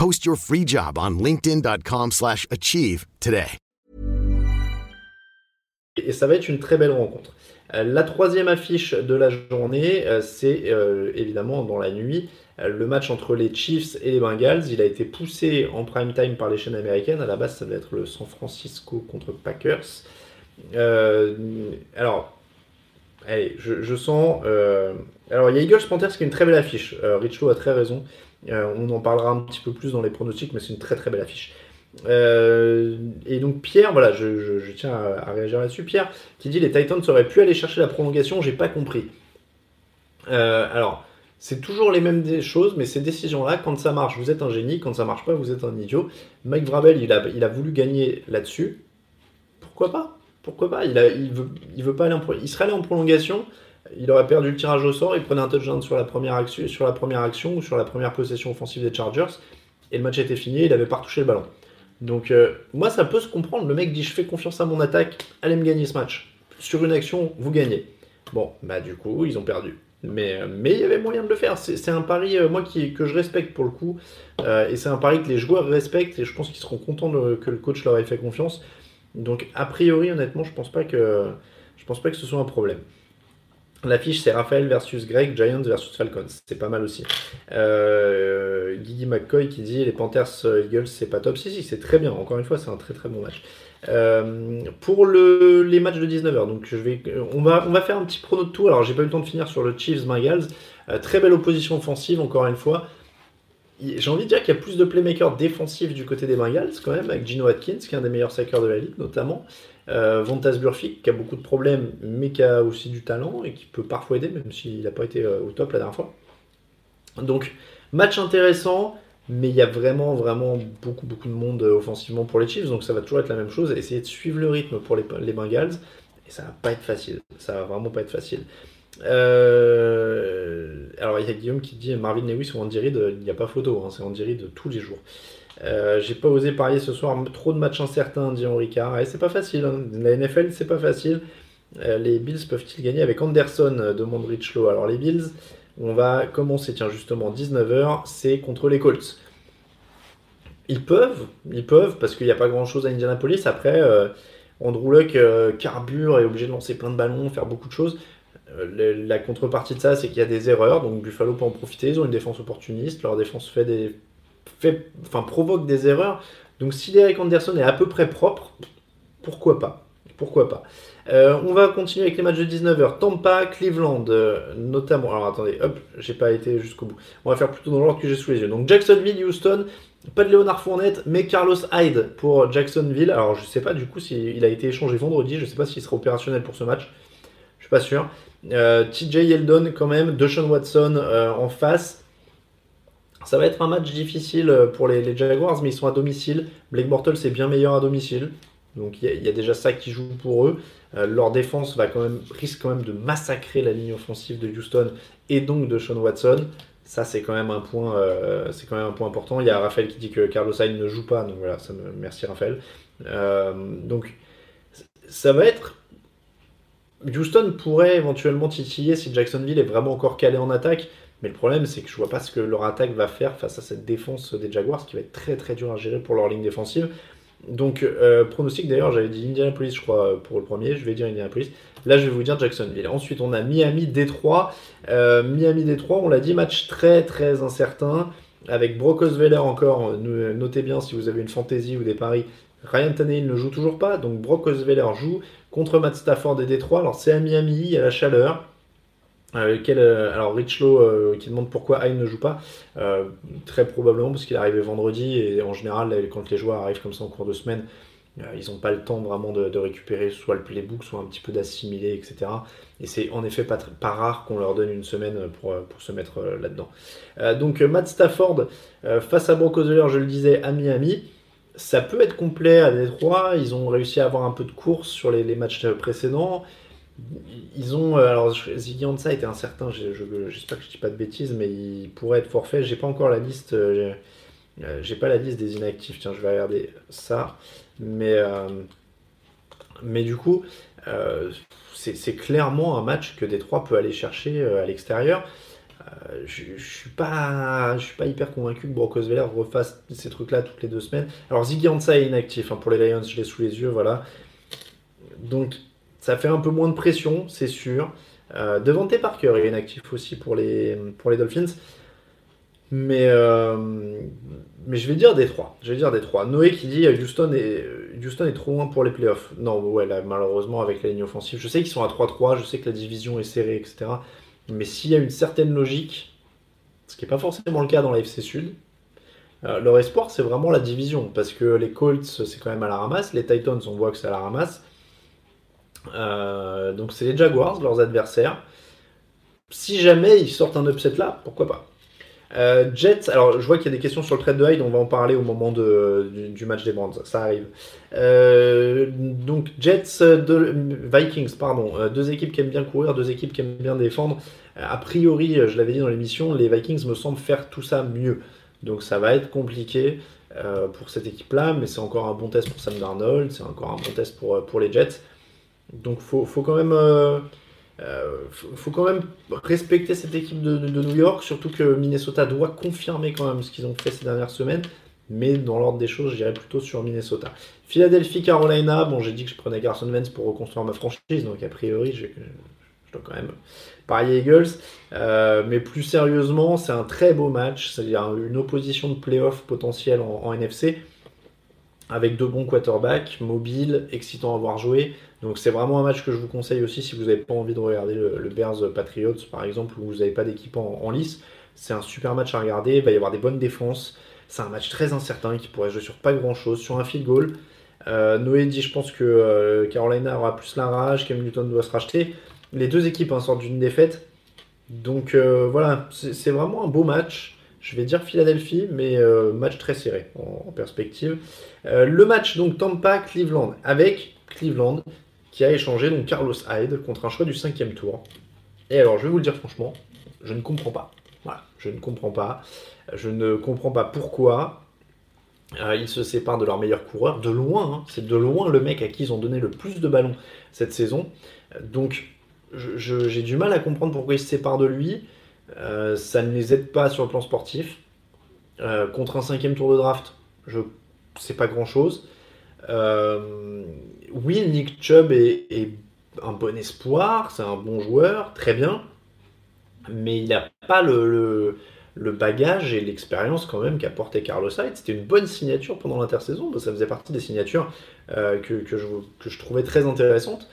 Post your free job on linkedin.com/achieve today. Et ça va être une très belle rencontre. Euh, la troisième affiche de la journée, euh, c'est euh, évidemment dans la nuit le match entre les Chiefs et les Bengals. Il a été poussé en prime time par les chaînes américaines. À la base, ça devait être le San Francisco contre Packers. alors, allez, je, sens. alors, il y a Eagles Panthers qui est une très belle affiche. Richlow a très raison. On en parlera un petit peu plus dans les pronostics, mais c'est une très très belle affiche. Euh, et donc Pierre, voilà, je, tiens à, réagir là-dessus. Pierre qui dit les Titans auraient pu aller chercher la prolongation, j'ai pas compris. Euh, alors, c'est toujours les mêmes choses, mais ces décisions-là, quand ça marche, vous êtes un génie, quand ça marche pas, vous êtes un idiot. Mike Vrabel, il a, il a voulu gagner là-dessus. Pourquoi pas? Pourquoi pas? Il, veut, il veut pas aller en, il serait allé en prolongation. Il aurait perdu le tirage au sort, il prenait un touchdown sur la première action, ou sur la première possession offensive des Chargers, et le match était fini, il avait pas retouché le ballon. Donc, euh, moi, ça peut se comprendre. Le mec dit Je fais confiance à mon attaque, allez me gagner ce match. Sur une action, vous gagnez. Bon, bah, du coup, ils ont perdu. Mais, euh, mais il y avait moyen de le faire. C'est un pari, euh, moi, qui, que je respecte pour le coup. et c'est un pari que les joueurs respectent. Et je pense qu'ils seront contents que le coach leur ait fait confiance. Donc, a priori, honnêtement, je pense je pense pas que ce soit un problème. L'affiche, c'est Raphaël versus Greg, Giants versus Falcons. C'est pas mal aussi. Euh, Guigui McCoy qui dit les Panthers euh, Eagles, c'est pas top. Si, si, c'est très bien. Encore une fois, c'est un très très bon match. Euh, pour le, les matchs de 19h, donc je vais, on, va, faire un petit prono de tout. Alors, j'ai pas eu le temps de finir sur le Chiefs Bengals. très belle opposition offensive, encore une fois. J'ai envie de dire qu'il y a plus de playmakers défensifs du côté des Bengals, quand même, avec Gino Atkins, qui est un des meilleurs sackers de la ligue, notamment. Euh, Vontas qui a beaucoup de problèmes, mais qui a aussi du talent et qui peut parfois aider, même s'il n'a pas été euh, au top la dernière fois. Donc, match intéressant, mais il y a vraiment, vraiment beaucoup, beaucoup de monde euh, offensivement pour les Chiefs, donc ça va toujours être la même chose. Essayer de suivre le rythme pour les, les Bengals, et ça va pas être facile. Ça va vraiment pas être facile. Euh, alors, il y a Guillaume qui dit Marvin Lewis ou Andy Reid, il n'y a pas photo, hein, c'est Andy Reid tous les jours. Euh, j'ai pas osé parier ce soir, trop de matchs incertains, dit Henri Carr. Et c'est pas facile, hein. la NFL c'est pas facile. Euh, les Bills peuvent-ils gagner avec Anderson euh, demande Richlow. Alors les Bills, on va commencer, tiens justement 19h, c'est contre les Colts. Ils peuvent, ils peuvent, parce qu'il n'y a pas grand-chose à Indianapolis. Après, Andrew Luck carbure, est obligé de lancer plein de ballons, faire beaucoup de choses. La contrepartie de ça, c'est qu'il y a des erreurs, donc Buffalo peut en profiter. Ils ont une défense opportuniste, leur défense fait des fait, provoque des erreurs. Donc si Derek Anderson est à peu près propre, pourquoi pas? Pourquoi pas? Euh, On va continuer avec les matchs de 19h. Tampa, Cleveland, euh, notamment. Alors attendez, hop, j'ai pas été jusqu'au bout. On va faire plutôt dans l'ordre que j'ai sous les yeux. Donc Jacksonville, Houston. Pas de Leonard Fournette, mais Carlos Hyde pour Jacksonville. Alors je sais pas du coup s'il a été échangé vendredi. Je sais pas s'il sera opérationnel pour ce match. Je suis pas sûr. Euh, TJ Yeldon quand même, Deshaun Watson en face. Ça va être un match difficile euh, pour les, Jaguars, mais ils sont à domicile. Blake Bortles est bien meilleur à domicile. Donc il y, a déjà ça qui joue pour eux. Euh, leur défense va quand même, risque quand même de massacrer la ligne offensive de Houston et donc de Sean Watson. Ça c'est quand même un point, euh, c'est quand même un point important. Il y a Raphaël qui dit que Carlos Hyde ne joue pas, donc voilà, merci Raphaël. donc ça va être Houston pourrait éventuellement titiller si Jacksonville est vraiment encore calé en attaque. Mais le problème, c'est que je vois pas ce que leur attaque va faire face à cette défense des Jaguars, qui va être très très dur à gérer pour leur ligne défensive. Donc, euh, pronostic d'ailleurs, j'avais dit Indianapolis, je crois, pour le premier, je vais dire Indianapolis. Là, je vais vous dire Jacksonville. Ensuite, on a Miami, Détroit. Euh, Miami, Détroit, on l'a dit, match très très incertain. Avec Brock Osweiler encore, notez bien si vous avez une fantaisie ou des paris. Ryan Tannehill ne joue toujours pas, donc Brock Osweiler joue contre Matt Stafford et Détroit. Alors, c'est à Miami, il y a la chaleur. Euh, euh, alors Richlow euh, qui demande pourquoi Hyde ne joue pas, très probablement parce qu'il est arrivé vendredi et en général quand les joueurs arrivent comme ça en cours de semaine, ils n'ont pas le temps vraiment de, récupérer soit le playbook, soit un petit peu d'assimiler, etc. Et c'est en effet pas, rare qu'on leur donne une semaine pour, se mettre là-dedans. donc Matt Stafford face à Brock je le disais, à Miami. Ça peut être complet à Détroit. Ils ont réussi à avoir un peu de course sur les, matchs précédents. Ils ont. Euh, alors, Ziggy Ansah était incertain, j'espère que je dis pas de bêtises, mais il pourrait être forfait. J'ai pas encore la liste. Euh, j'ai pas la liste des inactifs. Tiens, je vais regarder ça. Mais, mais du coup, c'est clairement un match que Détroit peut aller chercher à l'extérieur. Euh, je, suis pas, pas hyper convaincu que Brock Osweiler refasse ces trucs-là toutes les deux semaines. Alors Ziggy Ansah est inactif hein, pour les Lions, je l'ai sous les yeux, voilà. Donc ça fait un peu moins de pression, c'est sûr. Euh, Parker est inactif aussi pour les, pour les Dolphins. Mais, euh, mais je vais dire Détroit. Je vais dire Détroit. Noé qui dit Houston est, Houston est trop loin pour les playoffs. Non, ouais, malheureusement, avec la ligne offensive. Je sais qu'ils sont à 3-3, je sais que la division est serrée, etc. Mais s'il y a une certaine logique, ce qui n'est pas forcément le cas dans la FC Sud, euh, leur espoir, c'est vraiment la division. Parce que les Colts, c'est quand même à la ramasse. Les Titans, on voit que c'est à la ramasse. Euh, donc c'est les Jaguars, leurs adversaires. Si jamais ils sortent un upset là, pourquoi pas? Euh, Jets, alors je vois qu'il y a des questions sur le trade de Hyde, on va en parler au moment du, match des Brands, ça arrive. donc Jets, de, Vikings, pardon, deux équipes qui aiment bien courir, deux équipes qui aiment bien défendre. A priori, je l'avais dit dans l'émission, les Vikings me semblent faire tout ça mieux. Donc ça va être compliqué euh, pour cette équipe-là, mais c'est encore un bon test pour Sam Darnold, c'est encore un bon test pour, euh, pour les Jets. Donc faut, faut quand même... Euh, faut, quand même respecter cette équipe de, New York, surtout que Minnesota doit confirmer quand même ce qu'ils ont fait ces dernières semaines. Mais dans l'ordre des choses, j'irais plutôt sur Minnesota. Philadelphie, Carolina, bon j'ai dit que je prenais Carson Wentz pour reconstruire ma franchise, donc a priori je, je dois quand même parier Eagles. Euh, mais plus sérieusement, c'est un très beau match. C'est-à-dire une opposition de playoff potentielle en, NFC avec deux bons quarterbacks, mobiles, excitants à voir jouer. Donc c'est vraiment un match que je vous conseille aussi si vous n'avez pas envie de regarder le, Bears Patriots par exemple, où vous n'avez pas d'équipe en, lice. C'est un super match à regarder. Il va y avoir des bonnes défenses. C'est un match très incertain qui pourrait jouer sur pas grand chose, sur un field goal. Euh, Noé dit je pense que euh, Carolina aura plus la rage, Cam Newton doit se racheter. Les deux équipes hein, sortent d'une défaite. Donc euh, voilà, c'est vraiment un beau match. Je vais dire Philadelphie, mais euh, match très serré en, perspective. Euh, le match donc Tampa-Cleveland avec Cleveland qui a échangé donc Carlos Hyde contre un choix du cinquième tour. Et alors je vais vous le dire franchement, je ne comprends pas. Voilà, je ne comprends pas. Je ne comprends pas pourquoi ils se séparent de leur meilleur coureur. De loin, hein. c'est de loin le mec à qui ils ont donné le plus de ballons cette saison. Donc j'ai du mal à comprendre pourquoi ils se séparent de lui. Euh, ça ne les aide pas sur le plan sportif. Euh, contre un cinquième tour de draft, je c'est pas grand chose. Euh, oui, Nick Chubb est, un bon espoir, c'est un bon joueur, très bien, mais il n'a pas le, le, bagage et l'expérience quand même qu'a porté Carlos Hyde. C'était une bonne signature pendant l'intersaison, ça faisait partie des signatures que, que, je, que je trouvais très intéressantes.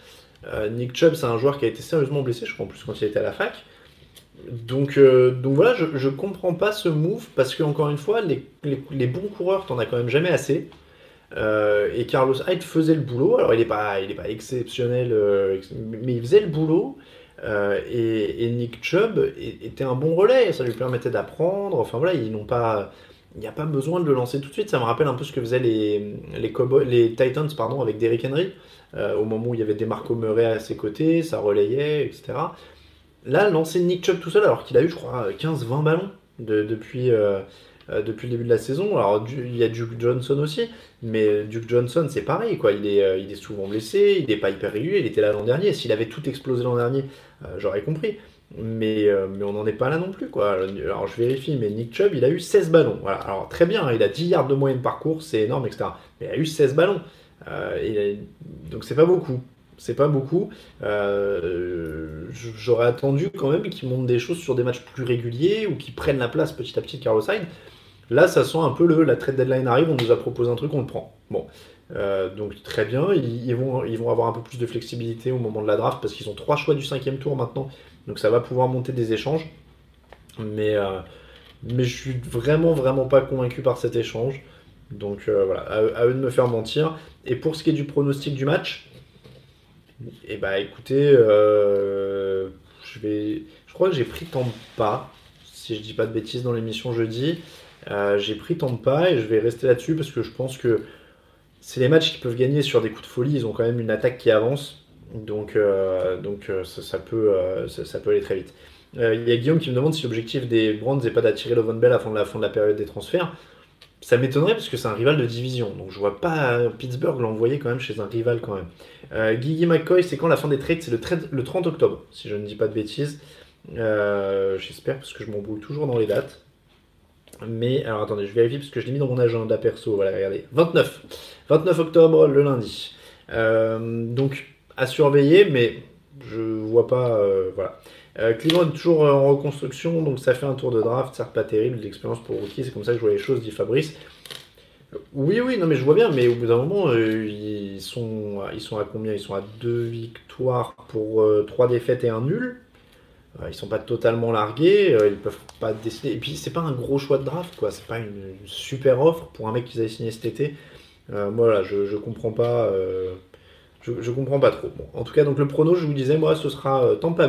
Nick Chubb, c'est un joueur qui a été sérieusement blessé, je crois en plus quand il était à la fac. Donc, euh, donc voilà, je, je comprends pas ce move parce que encore une fois, les, bons coureurs, t'en as quand même jamais assez. Euh, et Carlos Hyde faisait le boulot. Alors il n'est pas, pas exceptionnel, mais il faisait le boulot. Et, Nick Chubb était un bon relais. Ça lui permettait d'apprendre. Enfin voilà, ils n'ont pas, il n'y a pas besoin de le lancer tout de suite. Ça me rappelle un peu ce que faisaient les, les, Titans pardon, avec Derrick Henry. Euh, au moment où il y avait des Marco Murray à ses côtés, ça relayait, etc. Là, lancer Nick Chubb tout seul, alors qu'il a eu, je crois, 15-20 ballons depuis, euh, euh, depuis le début de la saison. Alors, il y a Duke Johnson aussi, mais Duke Johnson, c'est pareil, quoi. Il est, est souvent blessé, il n'est pas hyper régulier, il était là l'an dernier. S'il avait tout explosé l'an dernier, j'aurais compris. Mais, on n'en est pas là non plus, quoi. Alors, je vérifie, mais Nick Chubb, il a eu 16 ballons. Alors, très bien, hein, il a 10 yards de moyenne par course, c'est énorme, etc. Mais il a eu 16 ballons. Euh, donc c'est pas beaucoup. C'est pas beaucoup. Euh, j'aurais attendu quand même qu'ils montent des choses sur des matchs plus réguliers ou qu'ils prennent la place petit à petit de Carlos Hyde. Là, ça sent un peu le la trade deadline arrive, on nous a proposé un truc, on le prend. Bon, euh, donc très bien, ils, vont, avoir un peu plus de flexibilité au moment de la draft parce qu'ils ont trois choix du cinquième tour maintenant, donc ça va pouvoir monter des échanges. Mais, mais je suis vraiment, vraiment pas convaincu par cet échange. Donc euh, voilà, à, eux de me faire mentir. Et pour ce qui est du pronostic du match, eh bah écoutez, euh, je vais, je crois que j'ai pris tant pas, si je dis pas de bêtises dans l'émission jeudi. j'ai pris Tampa et je vais rester là-dessus parce que je pense que c'est les matchs qui peuvent gagner sur des coups de folie. Ils ont quand même une attaque qui avance. Donc, donc ça, peut, ça, peut aller très vite. Il y a Guillaume qui me demande si l'objectif des Brands n'est pas d'attirer Lovon Bell avant la fin de la période des transferts. Ça m'étonnerait parce que c'est un rival de division. Donc je vois pas Pittsburgh l'envoyer quand même chez un rival quand même. Euh, Guigui McCoy, c'est quand la fin des trades? C'est le, le, 30 octobre, si je ne dis pas de bêtises. Euh, j'espère parce que je m'embrouille toujours dans les dates. Mais alors attendez, je vérifie parce que je l'ai mis dans mon agenda perso. Voilà, regardez. 29. 29 octobre, le lundi. Euh, donc à surveiller, mais je vois pas. Euh, voilà. Euh, est toujours en reconstruction, donc ça fait un tour de draft, ça pas terrible, l'expérience pour rookie, c'est comme ça que je vois les choses, dit Fabrice. Oui, oui, non, mais je vois bien, mais au bout d'un moment, euh, ils, sont, à combien? Ils sont à deux victoires pour euh, trois défaites et un nul. ils sont pas totalement largués, ils peuvent pas décider. Et puis, c'est pas un gros choix de draft, quoi. C'est pas une, super offre pour un mec qu'ils avaient signé cet été. moi, je, je comprends pas. Je, comprends pas trop. En tout cas, donc le prono, je vous disais, moi, ce sera Tampa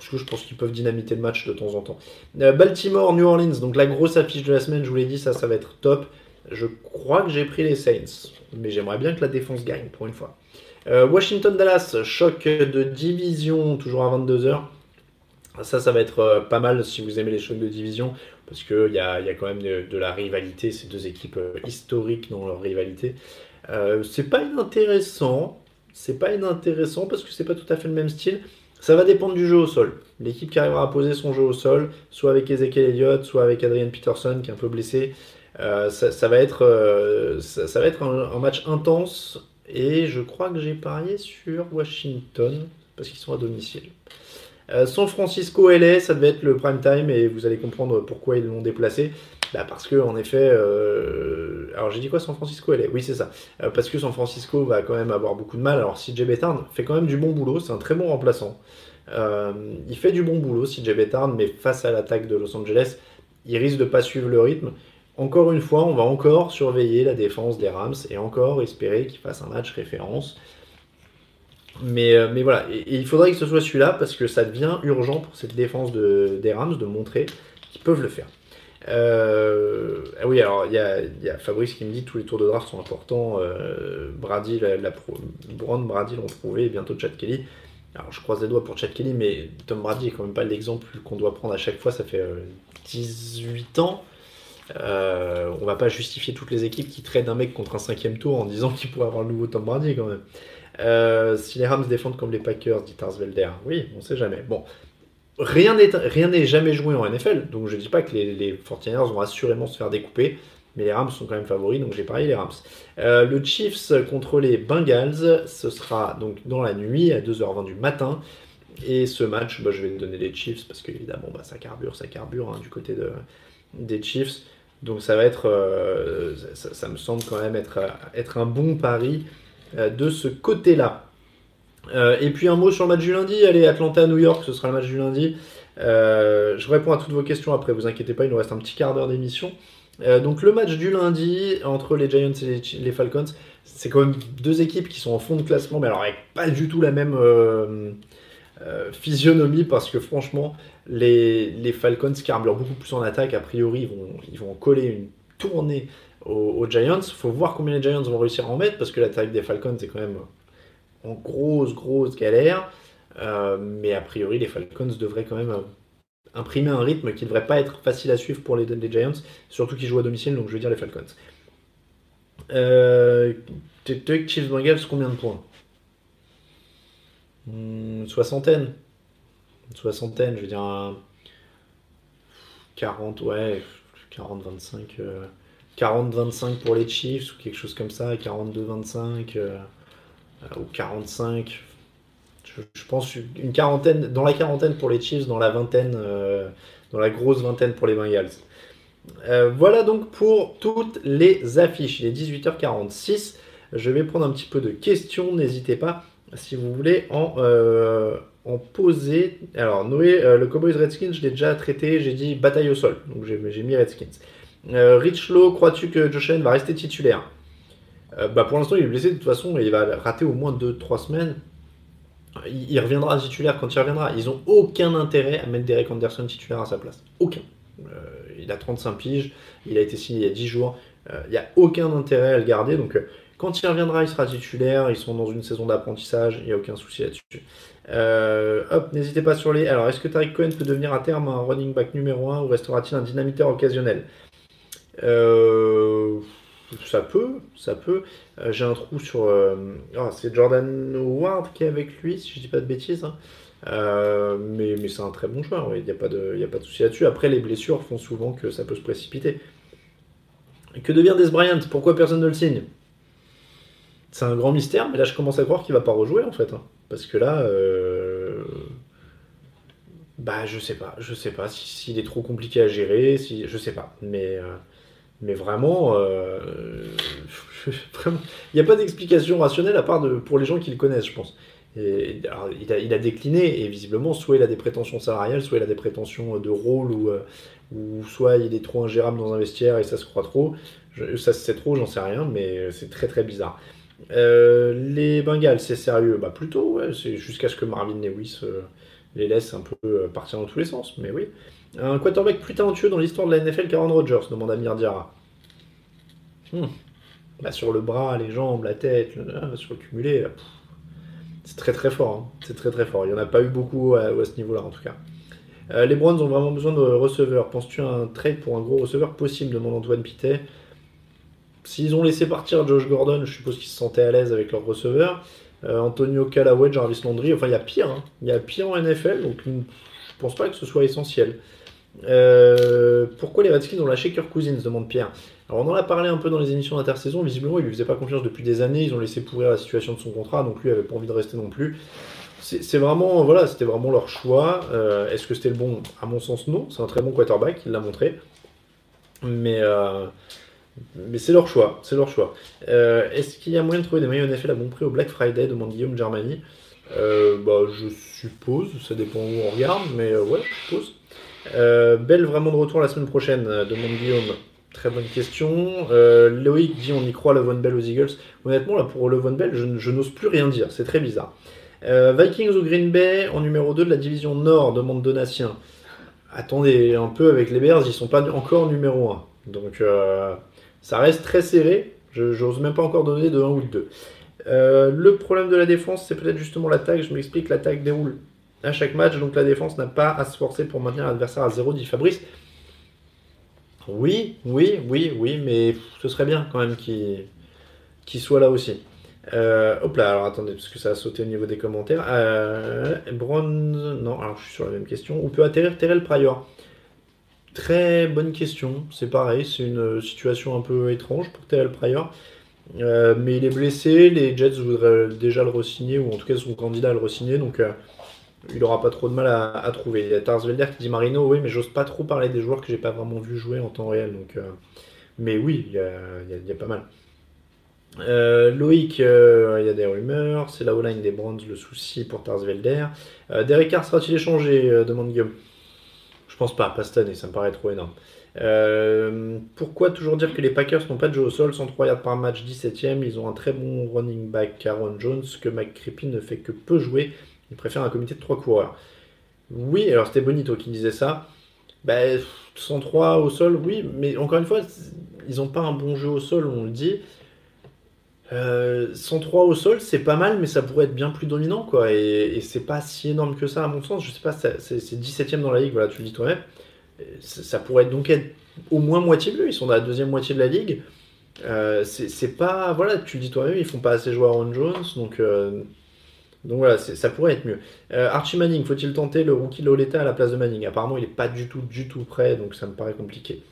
parce que je pense qu'ils peuvent dynamiter le match de temps en temps. Euh, Baltimore, New Orleans, donc la grosse affiche de la semaine, je vous l'ai dit, ça, ça va être top. Je crois que j'ai pris les Saints, mais j'aimerais bien que la défense gagne pour une fois. Euh, Washington Dallas, choc de division, toujours à 22h. Ça, ça va être euh, pas mal si vous aimez les chocs de division, parce qu'il y a, y a quand même de, la rivalité, ces deux équipes historiques dans leur rivalité. c'est pas inintéressant, c'est pas inintéressant parce que c'est pas tout à fait le même style. Ça va dépendre du jeu au sol. L'équipe qui arrivera à poser son jeu au sol, soit avec Ezekiel Elliott, soit avec Adrian Peterson qui est un peu blessé, euh, ça, va être, euh, ça, va être un, match intense. Et je crois que j'ai parié sur Washington parce qu'ils sont à domicile. Euh, San Francisco LA, ça devait être le prime time et vous allez comprendre pourquoi ils l'ont déplacé. Bah parce que en effet, alors j'ai dit quoi San Francisco LA Oui c'est ça. parce que San Francisco va quand même avoir beaucoup de mal. Alors CJ Bettard fait quand même du bon boulot, c'est un très bon remplaçant. Euh, il fait du bon boulot, CJ Bettard, mais face à l'attaque de Los Angeles, il risque de pas suivre le rythme. Encore une fois, on va encore surveiller la défense des Rams et encore espérer qu'il fasse un match référence. Mais, euh, voilà, il faudrait que ce soit celui-là parce que ça devient urgent pour cette défense de, des Rams de montrer qu'ils peuvent le faire. Euh, oui, alors il y a, Fabrice qui me dit tous les tours de draft sont importants. Brady, la, Brown, Brady l'ont prouvé, et bientôt Chad Kelly. Alors je croise les doigts pour Chad Kelly, mais Tom Brady est quand même pas l'exemple qu'on doit prendre à chaque fois. Ça fait 18 euh, ans. Euh, on va pas justifier toutes les équipes qui traitent un mec contre un cinquième tour en disant qu'il pourrait avoir le nouveau Tom Brady quand même. Euh, si les Rams défendent comme les Packers, dit Tarsvelder, oui, on sait jamais. Bon, rien n'est jamais joué en NFL, donc je dis pas que les, les 49ers vont assurément se faire découper. Mais les Rams sont quand même favoris, donc j'ai parié les Rams. Euh, le Chiefs contre les Bengals, ce sera donc dans la nuit à 2h20 du matin. Et ce match, bah, je vais donner les Chiefs parce qu'évidemment, bah, ça carbure, ça carbure hein, du côté de, des Chiefs. Donc ça va être, euh, ça, me semble quand même être, être un bon pari euh, de ce côté-là. Et puis un mot sur le match du lundi. Allez, Atlanta-New York, ce sera le match du lundi. je réponds à toutes vos questions après, vous inquiétez pas, il nous reste un petit quart d'heure d'émission. Euh, donc le match du lundi entre les Giants et les, Falcons, c'est quand même deux équipes qui sont en fond de classement, mais alors avec pas du tout la même euh, euh, physionomie parce que franchement, les, les, Falcons carburent beaucoup plus en attaque. A priori, ils vont, ils vont coller une tournée aux, aux Giants. Il faut voir combien les Giants vont réussir à en mettre parce que l'attaque des Falcons est quand même en grosse, grosse galère. mais a priori, les Falcons devraient quand même imprimer un rythme qui ne devrait pas être facile à suivre pour les, Giants, surtout qu'ils jouent à domicile, donc je veux dire les Falcons. Euh, Chiefs Bengals, combien de points? Hmm, Soixantaine. soixantaine, je veux dire 40, ouais, 40-25. 40-25 euh, pour les Chiefs ou quelque chose comme ça, 42-25 euh, ou 45 je, pense une quarantaine, dans la quarantaine pour les Chiefs, dans la vingtaine, euh, dans la grosse vingtaine pour les Bengals. Euh, voilà donc pour toutes les affiches. Il est 18h46. Je vais prendre un petit peu de questions. N'hésitez pas si vous voulez en, euh, poser. Alors, Noé, le Cowboys Redskins, je l'ai déjà traité. J'ai dit bataille au sol. Donc, j'ai mis Redskins. Rich Low, crois-tu que Josh Allen va rester titulaire? Bah Pour l'instant, il est blessé de toute façon. il va rater au moins 2-3 semaines. Il reviendra titulaire quand il reviendra. Ils n'ont aucun intérêt à mettre Derek Anderson titulaire à sa place. Aucun. Euh, il a 35 piges, il a été signé il y a 10 jours, il n'y a aucun intérêt à le garder. Donc quand il reviendra, il sera titulaire. Ils sont dans une saison d'apprentissage, il n'y a aucun souci là-dessus. Euh, hop, n'hésitez pas sur les. Alors, est-ce que Tariq Cohen peut devenir à terme un running back numéro 1 ou restera-t-il un dynamiteur occasionnel? Euh, Ça peut, ça peut. Euh, j'ai un trou sur. Ah, c'est Jordan Howard qui est avec lui, si je dis pas de bêtises. Hein. mais, mais c'est un très bon joueur, il n'y a, pas de, de souci là-dessus. Après, les blessures font souvent que ça peut se précipiter. Que devient Des Bryant? Pourquoi personne ne le signe? C'est un grand mystère, mais là je commence à croire qu'il va pas rejouer en fait. Hein. Parce que là, euh, bah je sais pas, je sais pas s'il est trop compliqué à gérer, si je sais pas, mais euh, mais vraiment, euh, *laughs* il n'y a pas d'explication rationnelle à part de, pour les gens qui le connaissent, je pense. Et, il, a, il, a, décliné et visiblement, soit il a des prétentions salariales, soit il a des prétentions de rôle, ou, ou soit il est trop ingérable dans un vestiaire et ça se croit trop. Ça c'est trop, j'en sais rien, mais c'est très très bizarre. Euh, les Bengals, c'est sérieux? Bah plutôt, ouais, c'est jusqu'à ce que Marvin Lewis euh, les laisse un peu euh, partir dans tous les sens, mais oui. Un quarterback plus talentueux dans l'histoire de la NFL qu'Aaron Rodgers, demande Amir Diarra. Hmm. Bah, sur le bras, les jambes, la tête, sur le cumulé, c'est très très fort. Hein. C'est très très fort. Il n'y en a pas eu beaucoup à, ce niveau-là en tout cas. les Browns ont vraiment besoin de receveurs. Penses-tu un trade pour un gros receveur possible demande Antoine Pitet. S'ils ont laissé partir Josh Gordon, je suppose qu'ils se sentaient à l'aise avec leur receveur. Euh, Antonio Callaway, Jarvis Landry, enfin il y a pire. Hein. Il y a pire en NFL, donc je pense pas que ce soit essentiel. Euh, pourquoi les Redskins ont lâché Kirk Cousins demande Pierre. Alors on en a parlé un peu dans les émissions d'intersaison, visiblement il lui faisait pas confiance depuis des années, ils ont laissé pourrir la situation de son contrat, donc lui avait pas envie de rester non plus. C'est vraiment, voilà, c'était vraiment leur choix. Euh, est-ce que c'était le bon? À mon sens, non. C'est un très bon quarterback, il l'a montré. Mais mais c'est leur choix, c'est leur choix. Euh, est-ce qu'il y a moyen de trouver des maillots NFL à bon prix au Black Friday? demande Guillaume Germany. Euh, bah, je suppose, ça dépend où on regarde, mais euh, ouais, je suppose. Belle vraiment de retour la semaine prochaine, demande Guillaume. Très bonne question. Loïc dit on y croit Levon Bell aux Eagles. Honnêtement, là pour Levon Bell, je, n'ose plus rien dire, c'est très bizarre. Vikings au Green Bay en numéro 2 de la division Nord, demande Donatien. Attendez un peu avec les Bears, ils sont pas encore numéro 1. Donc ça reste très serré. Je n'ose même pas encore donner de 1 ou de 2. Euh, le problème de la défense, c'est peut-être justement l'attaque. Je m'explique, l'attaque déroule à chaque match, donc la défense n'a pas à se forcer pour maintenir l'adversaire à 0, dit Fabrice. Oui, oui, oui, oui, mais ce serait bien quand même qu'il soit là aussi. Euh, hop là, alors attendez, parce que ça a sauté au niveau des commentaires. Euh, non, alors je suis sur la même question. Où peut atterrir Terrell Pryor? Très bonne question. C'est pareil, c'est une situation un peu étrange pour Pryor. Euh, mais il est blessé, les Jets voudraient déjà le re-signer, ou en tout cas son candidat à le re-signer, donc euh, il n'aura pas trop de mal à, trouver. Il y a Tarsvelder qui dit Marino, oui, mais j'ose pas trop parler des joueurs que j'ai pas vraiment vu jouer en temps réel. Donc, euh, mais oui, il y a, pas mal. Loïc, il y a des rumeurs, c'est la O-line des Browns le souci pour Tarsvelder. Derek Carr sera-t-il échangé demande Guillaume pense pas, pas cette ça me paraît trop énorme. Euh, pourquoi toujours dire que les Packers n'ont pas de jeu au sol 103 yards par match, 17ème. Ils ont un très bon running back, Aaron Jones, que McCrippin ne fait que peu jouer. Il préfère un comité de 3 coureurs. Oui, alors c'était Bonito qui disait ça. Ben, 103 au sol, oui, mais encore une fois, ils n'ont pas un bon jeu au sol, on le dit. 103 euh, au sol, c'est pas mal, mais ça pourrait être bien plus dominant, quoi. Et, c'est pas si énorme que ça, à mon sens. Je sais pas, c'est 17ème dans la ligue, voilà, tu le dis toi-même. Ça, pourrait donc être au moins moitié bleu. Ils sont dans la deuxième moitié de la ligue. Euh, c'est pas, voilà, tu le dis toi-même, ils font pas assez jouer Aaron Jones, donc, euh, donc voilà, ça pourrait être mieux. Archie Manning, faut-il tenter le rookie Loleta à la place de Manning? Apparemment, il est pas du tout, du tout prêt, donc ça me paraît compliqué.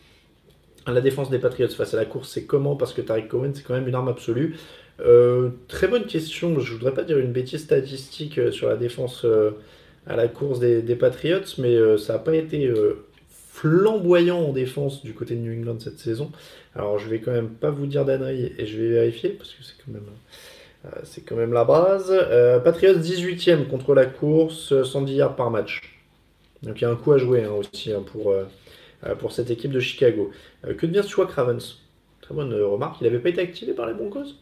La défense des Patriots face à la course, c'est comment? Parce que Tariq Cohen, c'est quand même une arme absolue. Euh, très bonne question. Je voudrais pas dire une bêtise statistique euh, sur la défense euh, à la course des, Patriots, mais ça n'a pas été flamboyant en défense du côté de New England cette saison. Alors je vais quand même pas vous dire d'annerie et je vais vérifier parce que c'est quand même. C'est quand même la base. Patriots 18ème contre la course, 110 yards par match. Donc il y a un coup à jouer hein, aussi hein, pour, euh, cette équipe de Chicago. Euh, que devient Stuart Ravens? Très bonne remarque. Il n'avait pas été activé par les Broncos?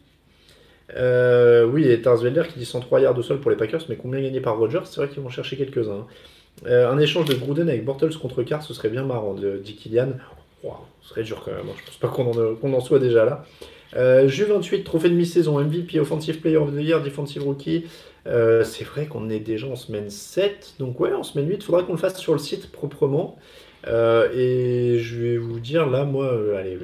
Euh, oui, et Tarsvelder qui dit 103 yards de sol pour les Packers, mais combien gagné par Rogers C'est vrai qu'ils vont chercher quelques-uns. Hein. un échange de Gruden avec Bortles contre Carr, ce serait bien marrant, dit Kylian. ce serait dur quand même. Je pense pas qu'on en, soit déjà là. Euh, Ju 28, trophée de mi-saison, MVP, Offensive Player of the Year, Defensive Rookie. Euh, c'est vrai qu'on est déjà en semaine 7. Donc ouais, en semaine 8, il faudra qu'on le fasse sur le site proprement. Euh, et je vais vous dire là, moi, allez,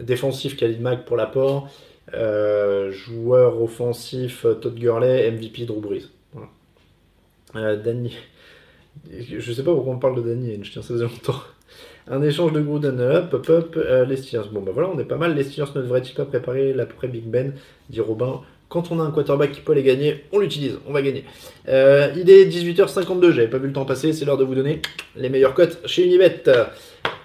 défensif Khalid Mack pour l'apport. joueur offensif Todd Gurley, MVP Drew Brees. Danny. Je sais pas pourquoi on parle de Danny je tiens ça faisait longtemps. Un échange de Gruden, hop, hop, hop, euh, les Steelers. Bon, bah voilà, on est pas mal. Les Steelers ne devraient-ils pas préparer l'après Big Ben dit Robin. Quand on a un quarterback qui peut les gagner, on l'utilise, on va gagner. Euh, il est 18h52, j'avais pas vu le temps passer, c'est l'heure de vous donner les meilleures cotes chez Unibet.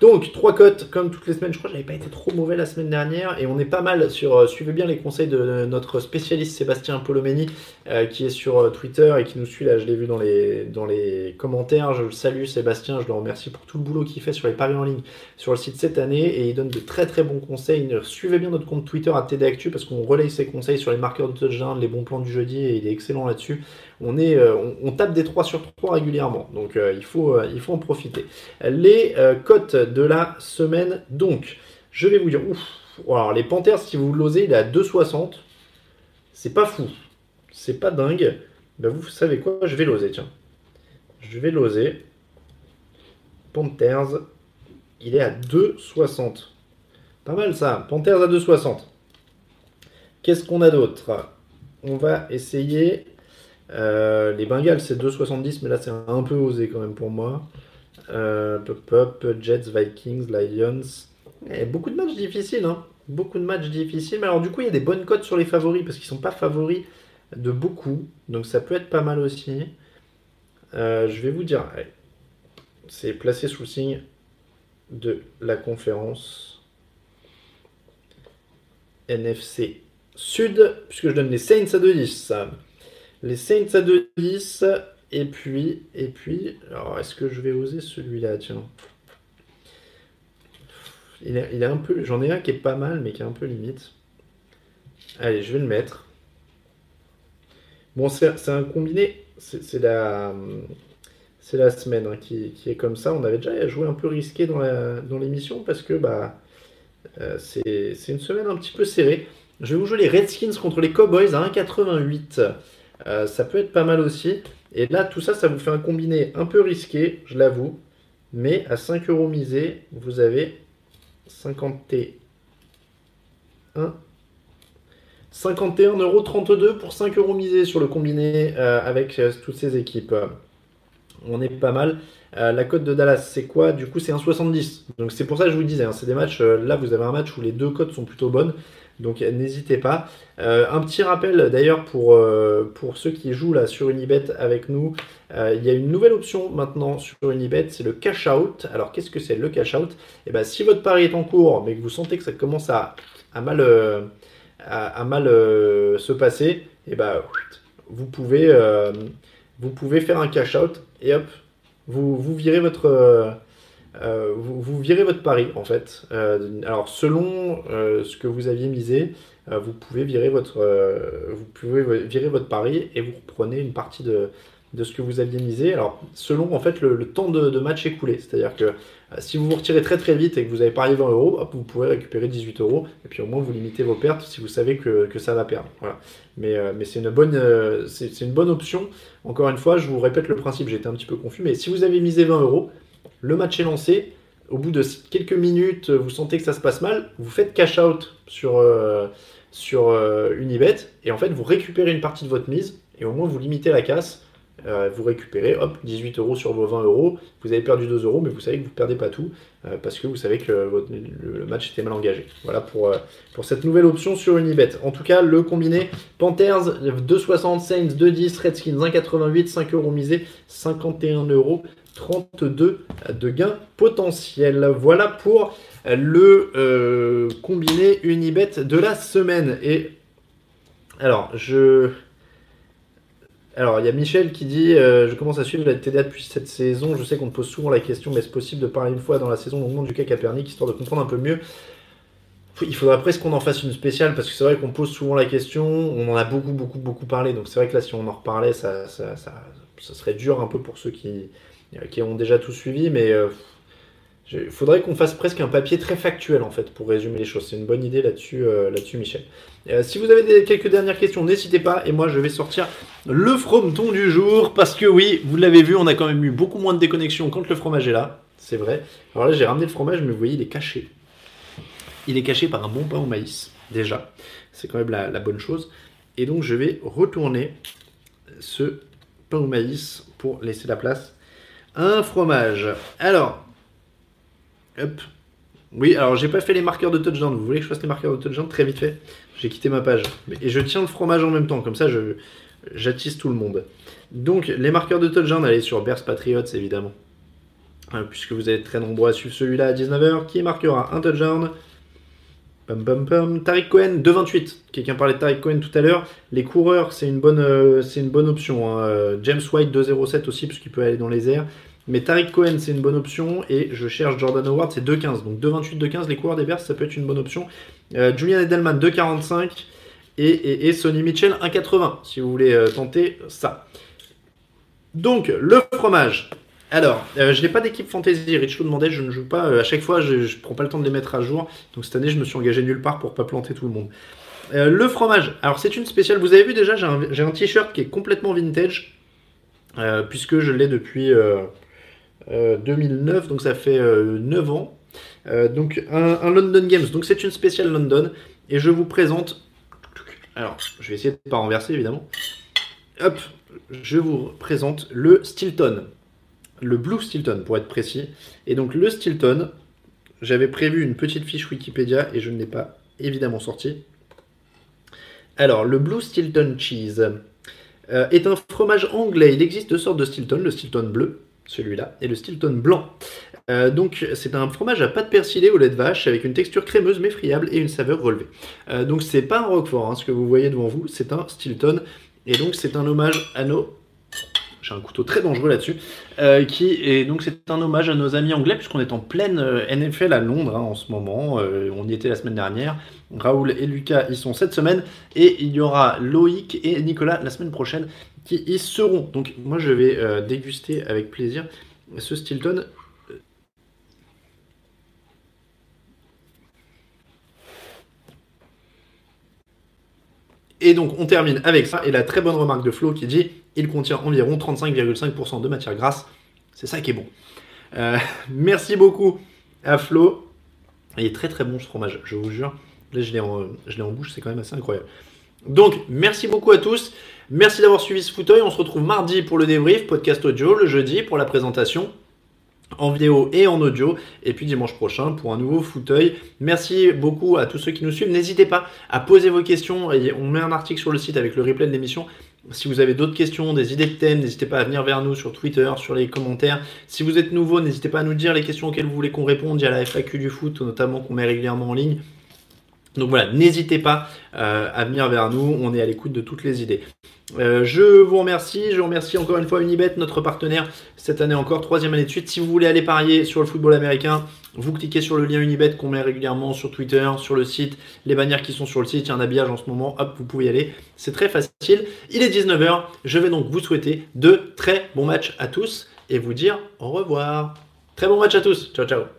Donc, trois cotes comme toutes les semaines. Je crois que j'avais pas été trop mauvais la semaine dernière. Et on est pas mal sur. Euh, suivez bien les conseils de notre spécialiste Sébastien Polomeni, euh, qui est sur euh, Twitter et qui nous suit là. Je l'ai vu dans les, dans les commentaires. Je le salue, Sébastien. Je le remercie pour tout le boulot qu'il fait sur les paris en ligne sur le site cette année. Et il donne de très très bons conseils. Suivez bien notre compte Twitter à TD Actu parce qu'on relaye ses conseils sur les marqueurs de touchdown, les bons plans du jeudi. Et il est excellent là-dessus euh, on, tape des 3 sur 3 régulièrement. Donc euh, il, faut, euh, il faut en profiter. Les cotes de la semaine, donc, je vais vous dire, alors les Panthers, si vous l'osez, il est à 2,60. C'est pas fou. C'est pas dingue. Ben, vous savez quoi? Je vais l'oser, tiens. Je vais l'oser. Panthers, il est à 2,60. Pas mal ça. Panthers à 2,60. Qu'est-ce qu'on a d'autre? On va essayer euh, les Bengals, c'est 2,70, mais là, c'est un peu osé quand même pour moi. Euh, pop, Jets, Vikings, Lions. Beaucoup de matchs difficiles, hein. Beaucoup de matchs difficiles. Mais alors, du coup, il y a des bonnes cotes sur les favoris parce qu'ils sont pas favoris de beaucoup. Donc, ça peut être pas mal aussi. Euh, je vais vous dire, c'est placé sous le signe de la conférence NFC Sud, puisque je donne les Saints à 2-10. Les Saints à 2-10. Et puis, et puis, alors est-ce que je vais oser celui-là Tiens. Il est, il un peu. J'en ai un qui est pas mal, mais qui est un peu limite. Allez, je vais le mettre. Bon, c'est un combiné. C'est la, c'est la semaine hein, qui, est comme ça. On avait déjà joué un peu risqué dans l'émission parce que bah, euh, c'est une semaine un petit peu serrée. Je vais vous jouer les Redskins contre les Cowboys à 1,88. Euh, ça peut être pas mal aussi. Et là, tout ça, ça vous fait un combiné un peu risqué, je l'avoue. Mais à 5 euros misés, vous avez 51 51,32 euros pour 5 euros misés sur le combiné euh, avec euh, toutes ces équipes. On est pas mal. la cote de Dallas, c'est quoi? Du coup, c'est un 70. Donc c'est pour ça que je vous disais, hein, c'est des matchs. là, vous avez un match où les deux cotes sont plutôt bonnes. Donc n'hésitez pas. Euh, un petit rappel d'ailleurs pour, euh, pour ceux qui jouent là sur Unibet avec nous, euh, il y a une nouvelle option maintenant sur Unibet, c'est le cash out. Alors qu'est-ce que c'est le cash out? Et eh ben si votre pari est en cours, mais que vous sentez que ça commence à, mal, se passer, et eh ben vous pouvez, vous pouvez faire un cash out et hop, vous, vous virez votre euh, vous, virez votre pari en fait. Euh, alors selon euh, ce que vous aviez misé, vous pouvez virer votre, vous pouvez virer votre pari et vous reprenez une partie de, de ce que vous aviez misé. Alors selon en fait le, temps de, match écoulé, c'est-à-dire que si vous vous retirez très très vite et que vous avez parié 20 euros, vous pouvez récupérer 18 euros et puis au moins vous limitez vos pertes si vous savez que, que ça va perdre. Voilà. Mais, mais c'est une bonne, c'est une bonne option. Encore une fois, je vous répète le principe, j'étais un petit peu confus, mais si vous avez misé 20 euros le match est lancé. Au bout de quelques minutes, vous sentez que ça se passe mal, vous faites cash out sur, euh, euh, Unibet et en fait vous récupérez une partie de votre mise et au moins vous limitez la casse. Euh, vous récupérez hop 18 euros sur vos 20 euros. Vous avez perdu 2 euros, mais vous savez que vous ne perdez pas tout parce que vous savez que le match était mal engagé. Voilà pour, pour cette nouvelle option sur Unibet. En tout cas, le combiné Panthers 2,60, Saints 2,10, Redskins 1,88, 5 euros misés, 51 euros 32 de gains potentiels. Voilà pour le euh, combiné Unibet de la semaine. Et alors, je. Alors, il y a Michel qui dit euh, Je commence à suivre la TDA depuis cette saison. Je sais qu'on me pose souvent la question mais est-ce possible de parler une fois dans la saison au moment du cas Capernic, histoire de comprendre un peu mieux? Il faudrait presque qu'on en fasse une spéciale parce que c'est vrai qu'on pose souvent la question, on en a beaucoup, beaucoup, beaucoup parlé. Donc c'est vrai que là, si on en reparlait, ça, ça serait dur un peu pour ceux qui, qui ont déjà tout suivi, mais euh, Il faudrait qu'on fasse presque un papier très factuel en fait pour résumer les choses. C'est une bonne idée là-dessus, euh, là-dessus Michel. Euh, si vous avez quelques dernières questions, n'hésitez pas. Et moi, je vais sortir le frometon du jour parce que oui, vous l'avez vu, on a quand même eu beaucoup moins de déconnexion quand le fromage est là. C'est vrai. Alors là, j'ai ramené le fromage, mais vous voyez, il est caché. Il est caché par un bon pain au maïs déjà. C'est quand même la, la bonne chose. Et donc, je vais retourner ce pain au maïs pour laisser la place un fromage. Alors, Hop. Oui, alors j'ai pas fait les marqueurs de touchdown. Vous voulez que je fasse les marqueurs de touchdown? Très vite fait J'ai quitté ma page. Et je tiens le fromage en même temps, comme ça je j'attise tout le monde. Donc les marqueurs de touchdown, allez sur Bears Patriots évidemment. Hein, puisque vous êtes très nombreux à suivre celui-là à 19h, qui marquera un touchdown? Pam pam pam. Tariq Cohen, 2,28. Quelqu'un parlait de Tariq Cohen tout à l'heure. Les coureurs, c'est une bonne, euh, option. Hein. James White, 2,07 aussi, puisqu'il peut aller dans les airs. Mais Tariq Cohen, c'est une bonne option. Et je cherche Jordan Howard, c'est 2,15. Donc 2,28, 2,15, les coureurs des Bears, ça peut être une bonne option. Euh, Julian Edelman, 2,45. Et, et, Sonny Mitchell, 1,80. Si vous voulez euh, tenter ça. Donc, le fromage. Alors, euh, je n'ai pas d'équipe fantasy. Rich demandait, je ne joue pas. à chaque fois, je ne prends pas le temps de les mettre à jour. Donc cette année, je me suis engagé nulle part pour pas planter tout le monde. le fromage. Alors, c'est une spéciale. Vous avez vu déjà, j'ai un t-shirt qui est complètement vintage. puisque je l'ai depuis 2009, euh, donc ça fait 9 euh, ans. Euh, donc un, London Games, donc c'est une spéciale London, et je vous présente. Alors, je vais essayer de ne pas renverser évidemment. Hop, je vous présente le Stilton, le Blue Stilton pour être précis. Et donc le Stilton, j'avais prévu une petite fiche Wikipédia et je ne l'ai pas évidemment sorti. Alors, le Blue Stilton Cheese est un fromage anglais. Il existe deux sortes de Stilton, le Stilton bleu celui-là, et le Stilton blanc. Euh, donc c'est un fromage à pâte persillée au lait de vache avec une texture crémeuse mais friable et une saveur relevée. Euh, donc c'est pas un Roquefort, hein, ce que vous voyez devant vous, c'est un Stilton. Et donc c'est un hommage à nos j'ai un couteau très dangereux là-dessus, euh, qui est donc c'est un hommage à nos amis anglais puisqu'on est en pleine NFL à Londres hein, en ce moment. on y était la semaine dernière. Raoul et Lucas y sont cette semaine et il y aura Loïc et Nicolas la semaine prochaine qui y seront. Donc moi je vais euh, déguster avec plaisir ce Stilton. Et donc on termine avec ça et la très bonne remarque de Flo qui dit il contient environ 35,5% de matière grasse. C'est ça qui est bon. Euh, *laughs* merci beaucoup à Flo. Il est très très bon ce fromage, je vous jure. Là je l'ai en, en bouche, c'est quand même assez incroyable. Donc merci beaucoup à tous. Merci d'avoir suivi ce fauteuil. On se retrouve mardi pour le débrief, podcast audio, le jeudi pour la présentation en vidéo et en audio, et puis dimanche prochain pour un nouveau fauteuil. Merci beaucoup à tous ceux qui nous suivent. N'hésitez pas à poser vos questions. On met un article sur le site avec le replay de l'émission. Si vous avez d'autres questions, des idées de thèmes, n'hésitez pas à venir vers nous sur Twitter, sur les commentaires. Si vous êtes nouveau, n'hésitez pas à nous dire les questions auxquelles vous voulez qu'on réponde. Il y a la FAQ du foot, notamment qu'on met régulièrement en ligne. Donc voilà, n'hésitez pas euh, à venir vers nous, on est à l'écoute de toutes les idées. Euh, je vous remercie, je remercie encore une fois Unibet, notre partenaire cette année encore, troisième année de suite. Si vous voulez aller parier sur le football américain, vous cliquez sur le lien Unibet qu'on met régulièrement sur Twitter, sur le site, les bannières qui sont sur le site, il y a un habillage en ce moment, hop, vous pouvez y aller. C'est très facile. Il est 19h, je vais donc vous souhaiter de très bons matchs à tous et vous dire au revoir. Très bon match à tous, ciao ciao.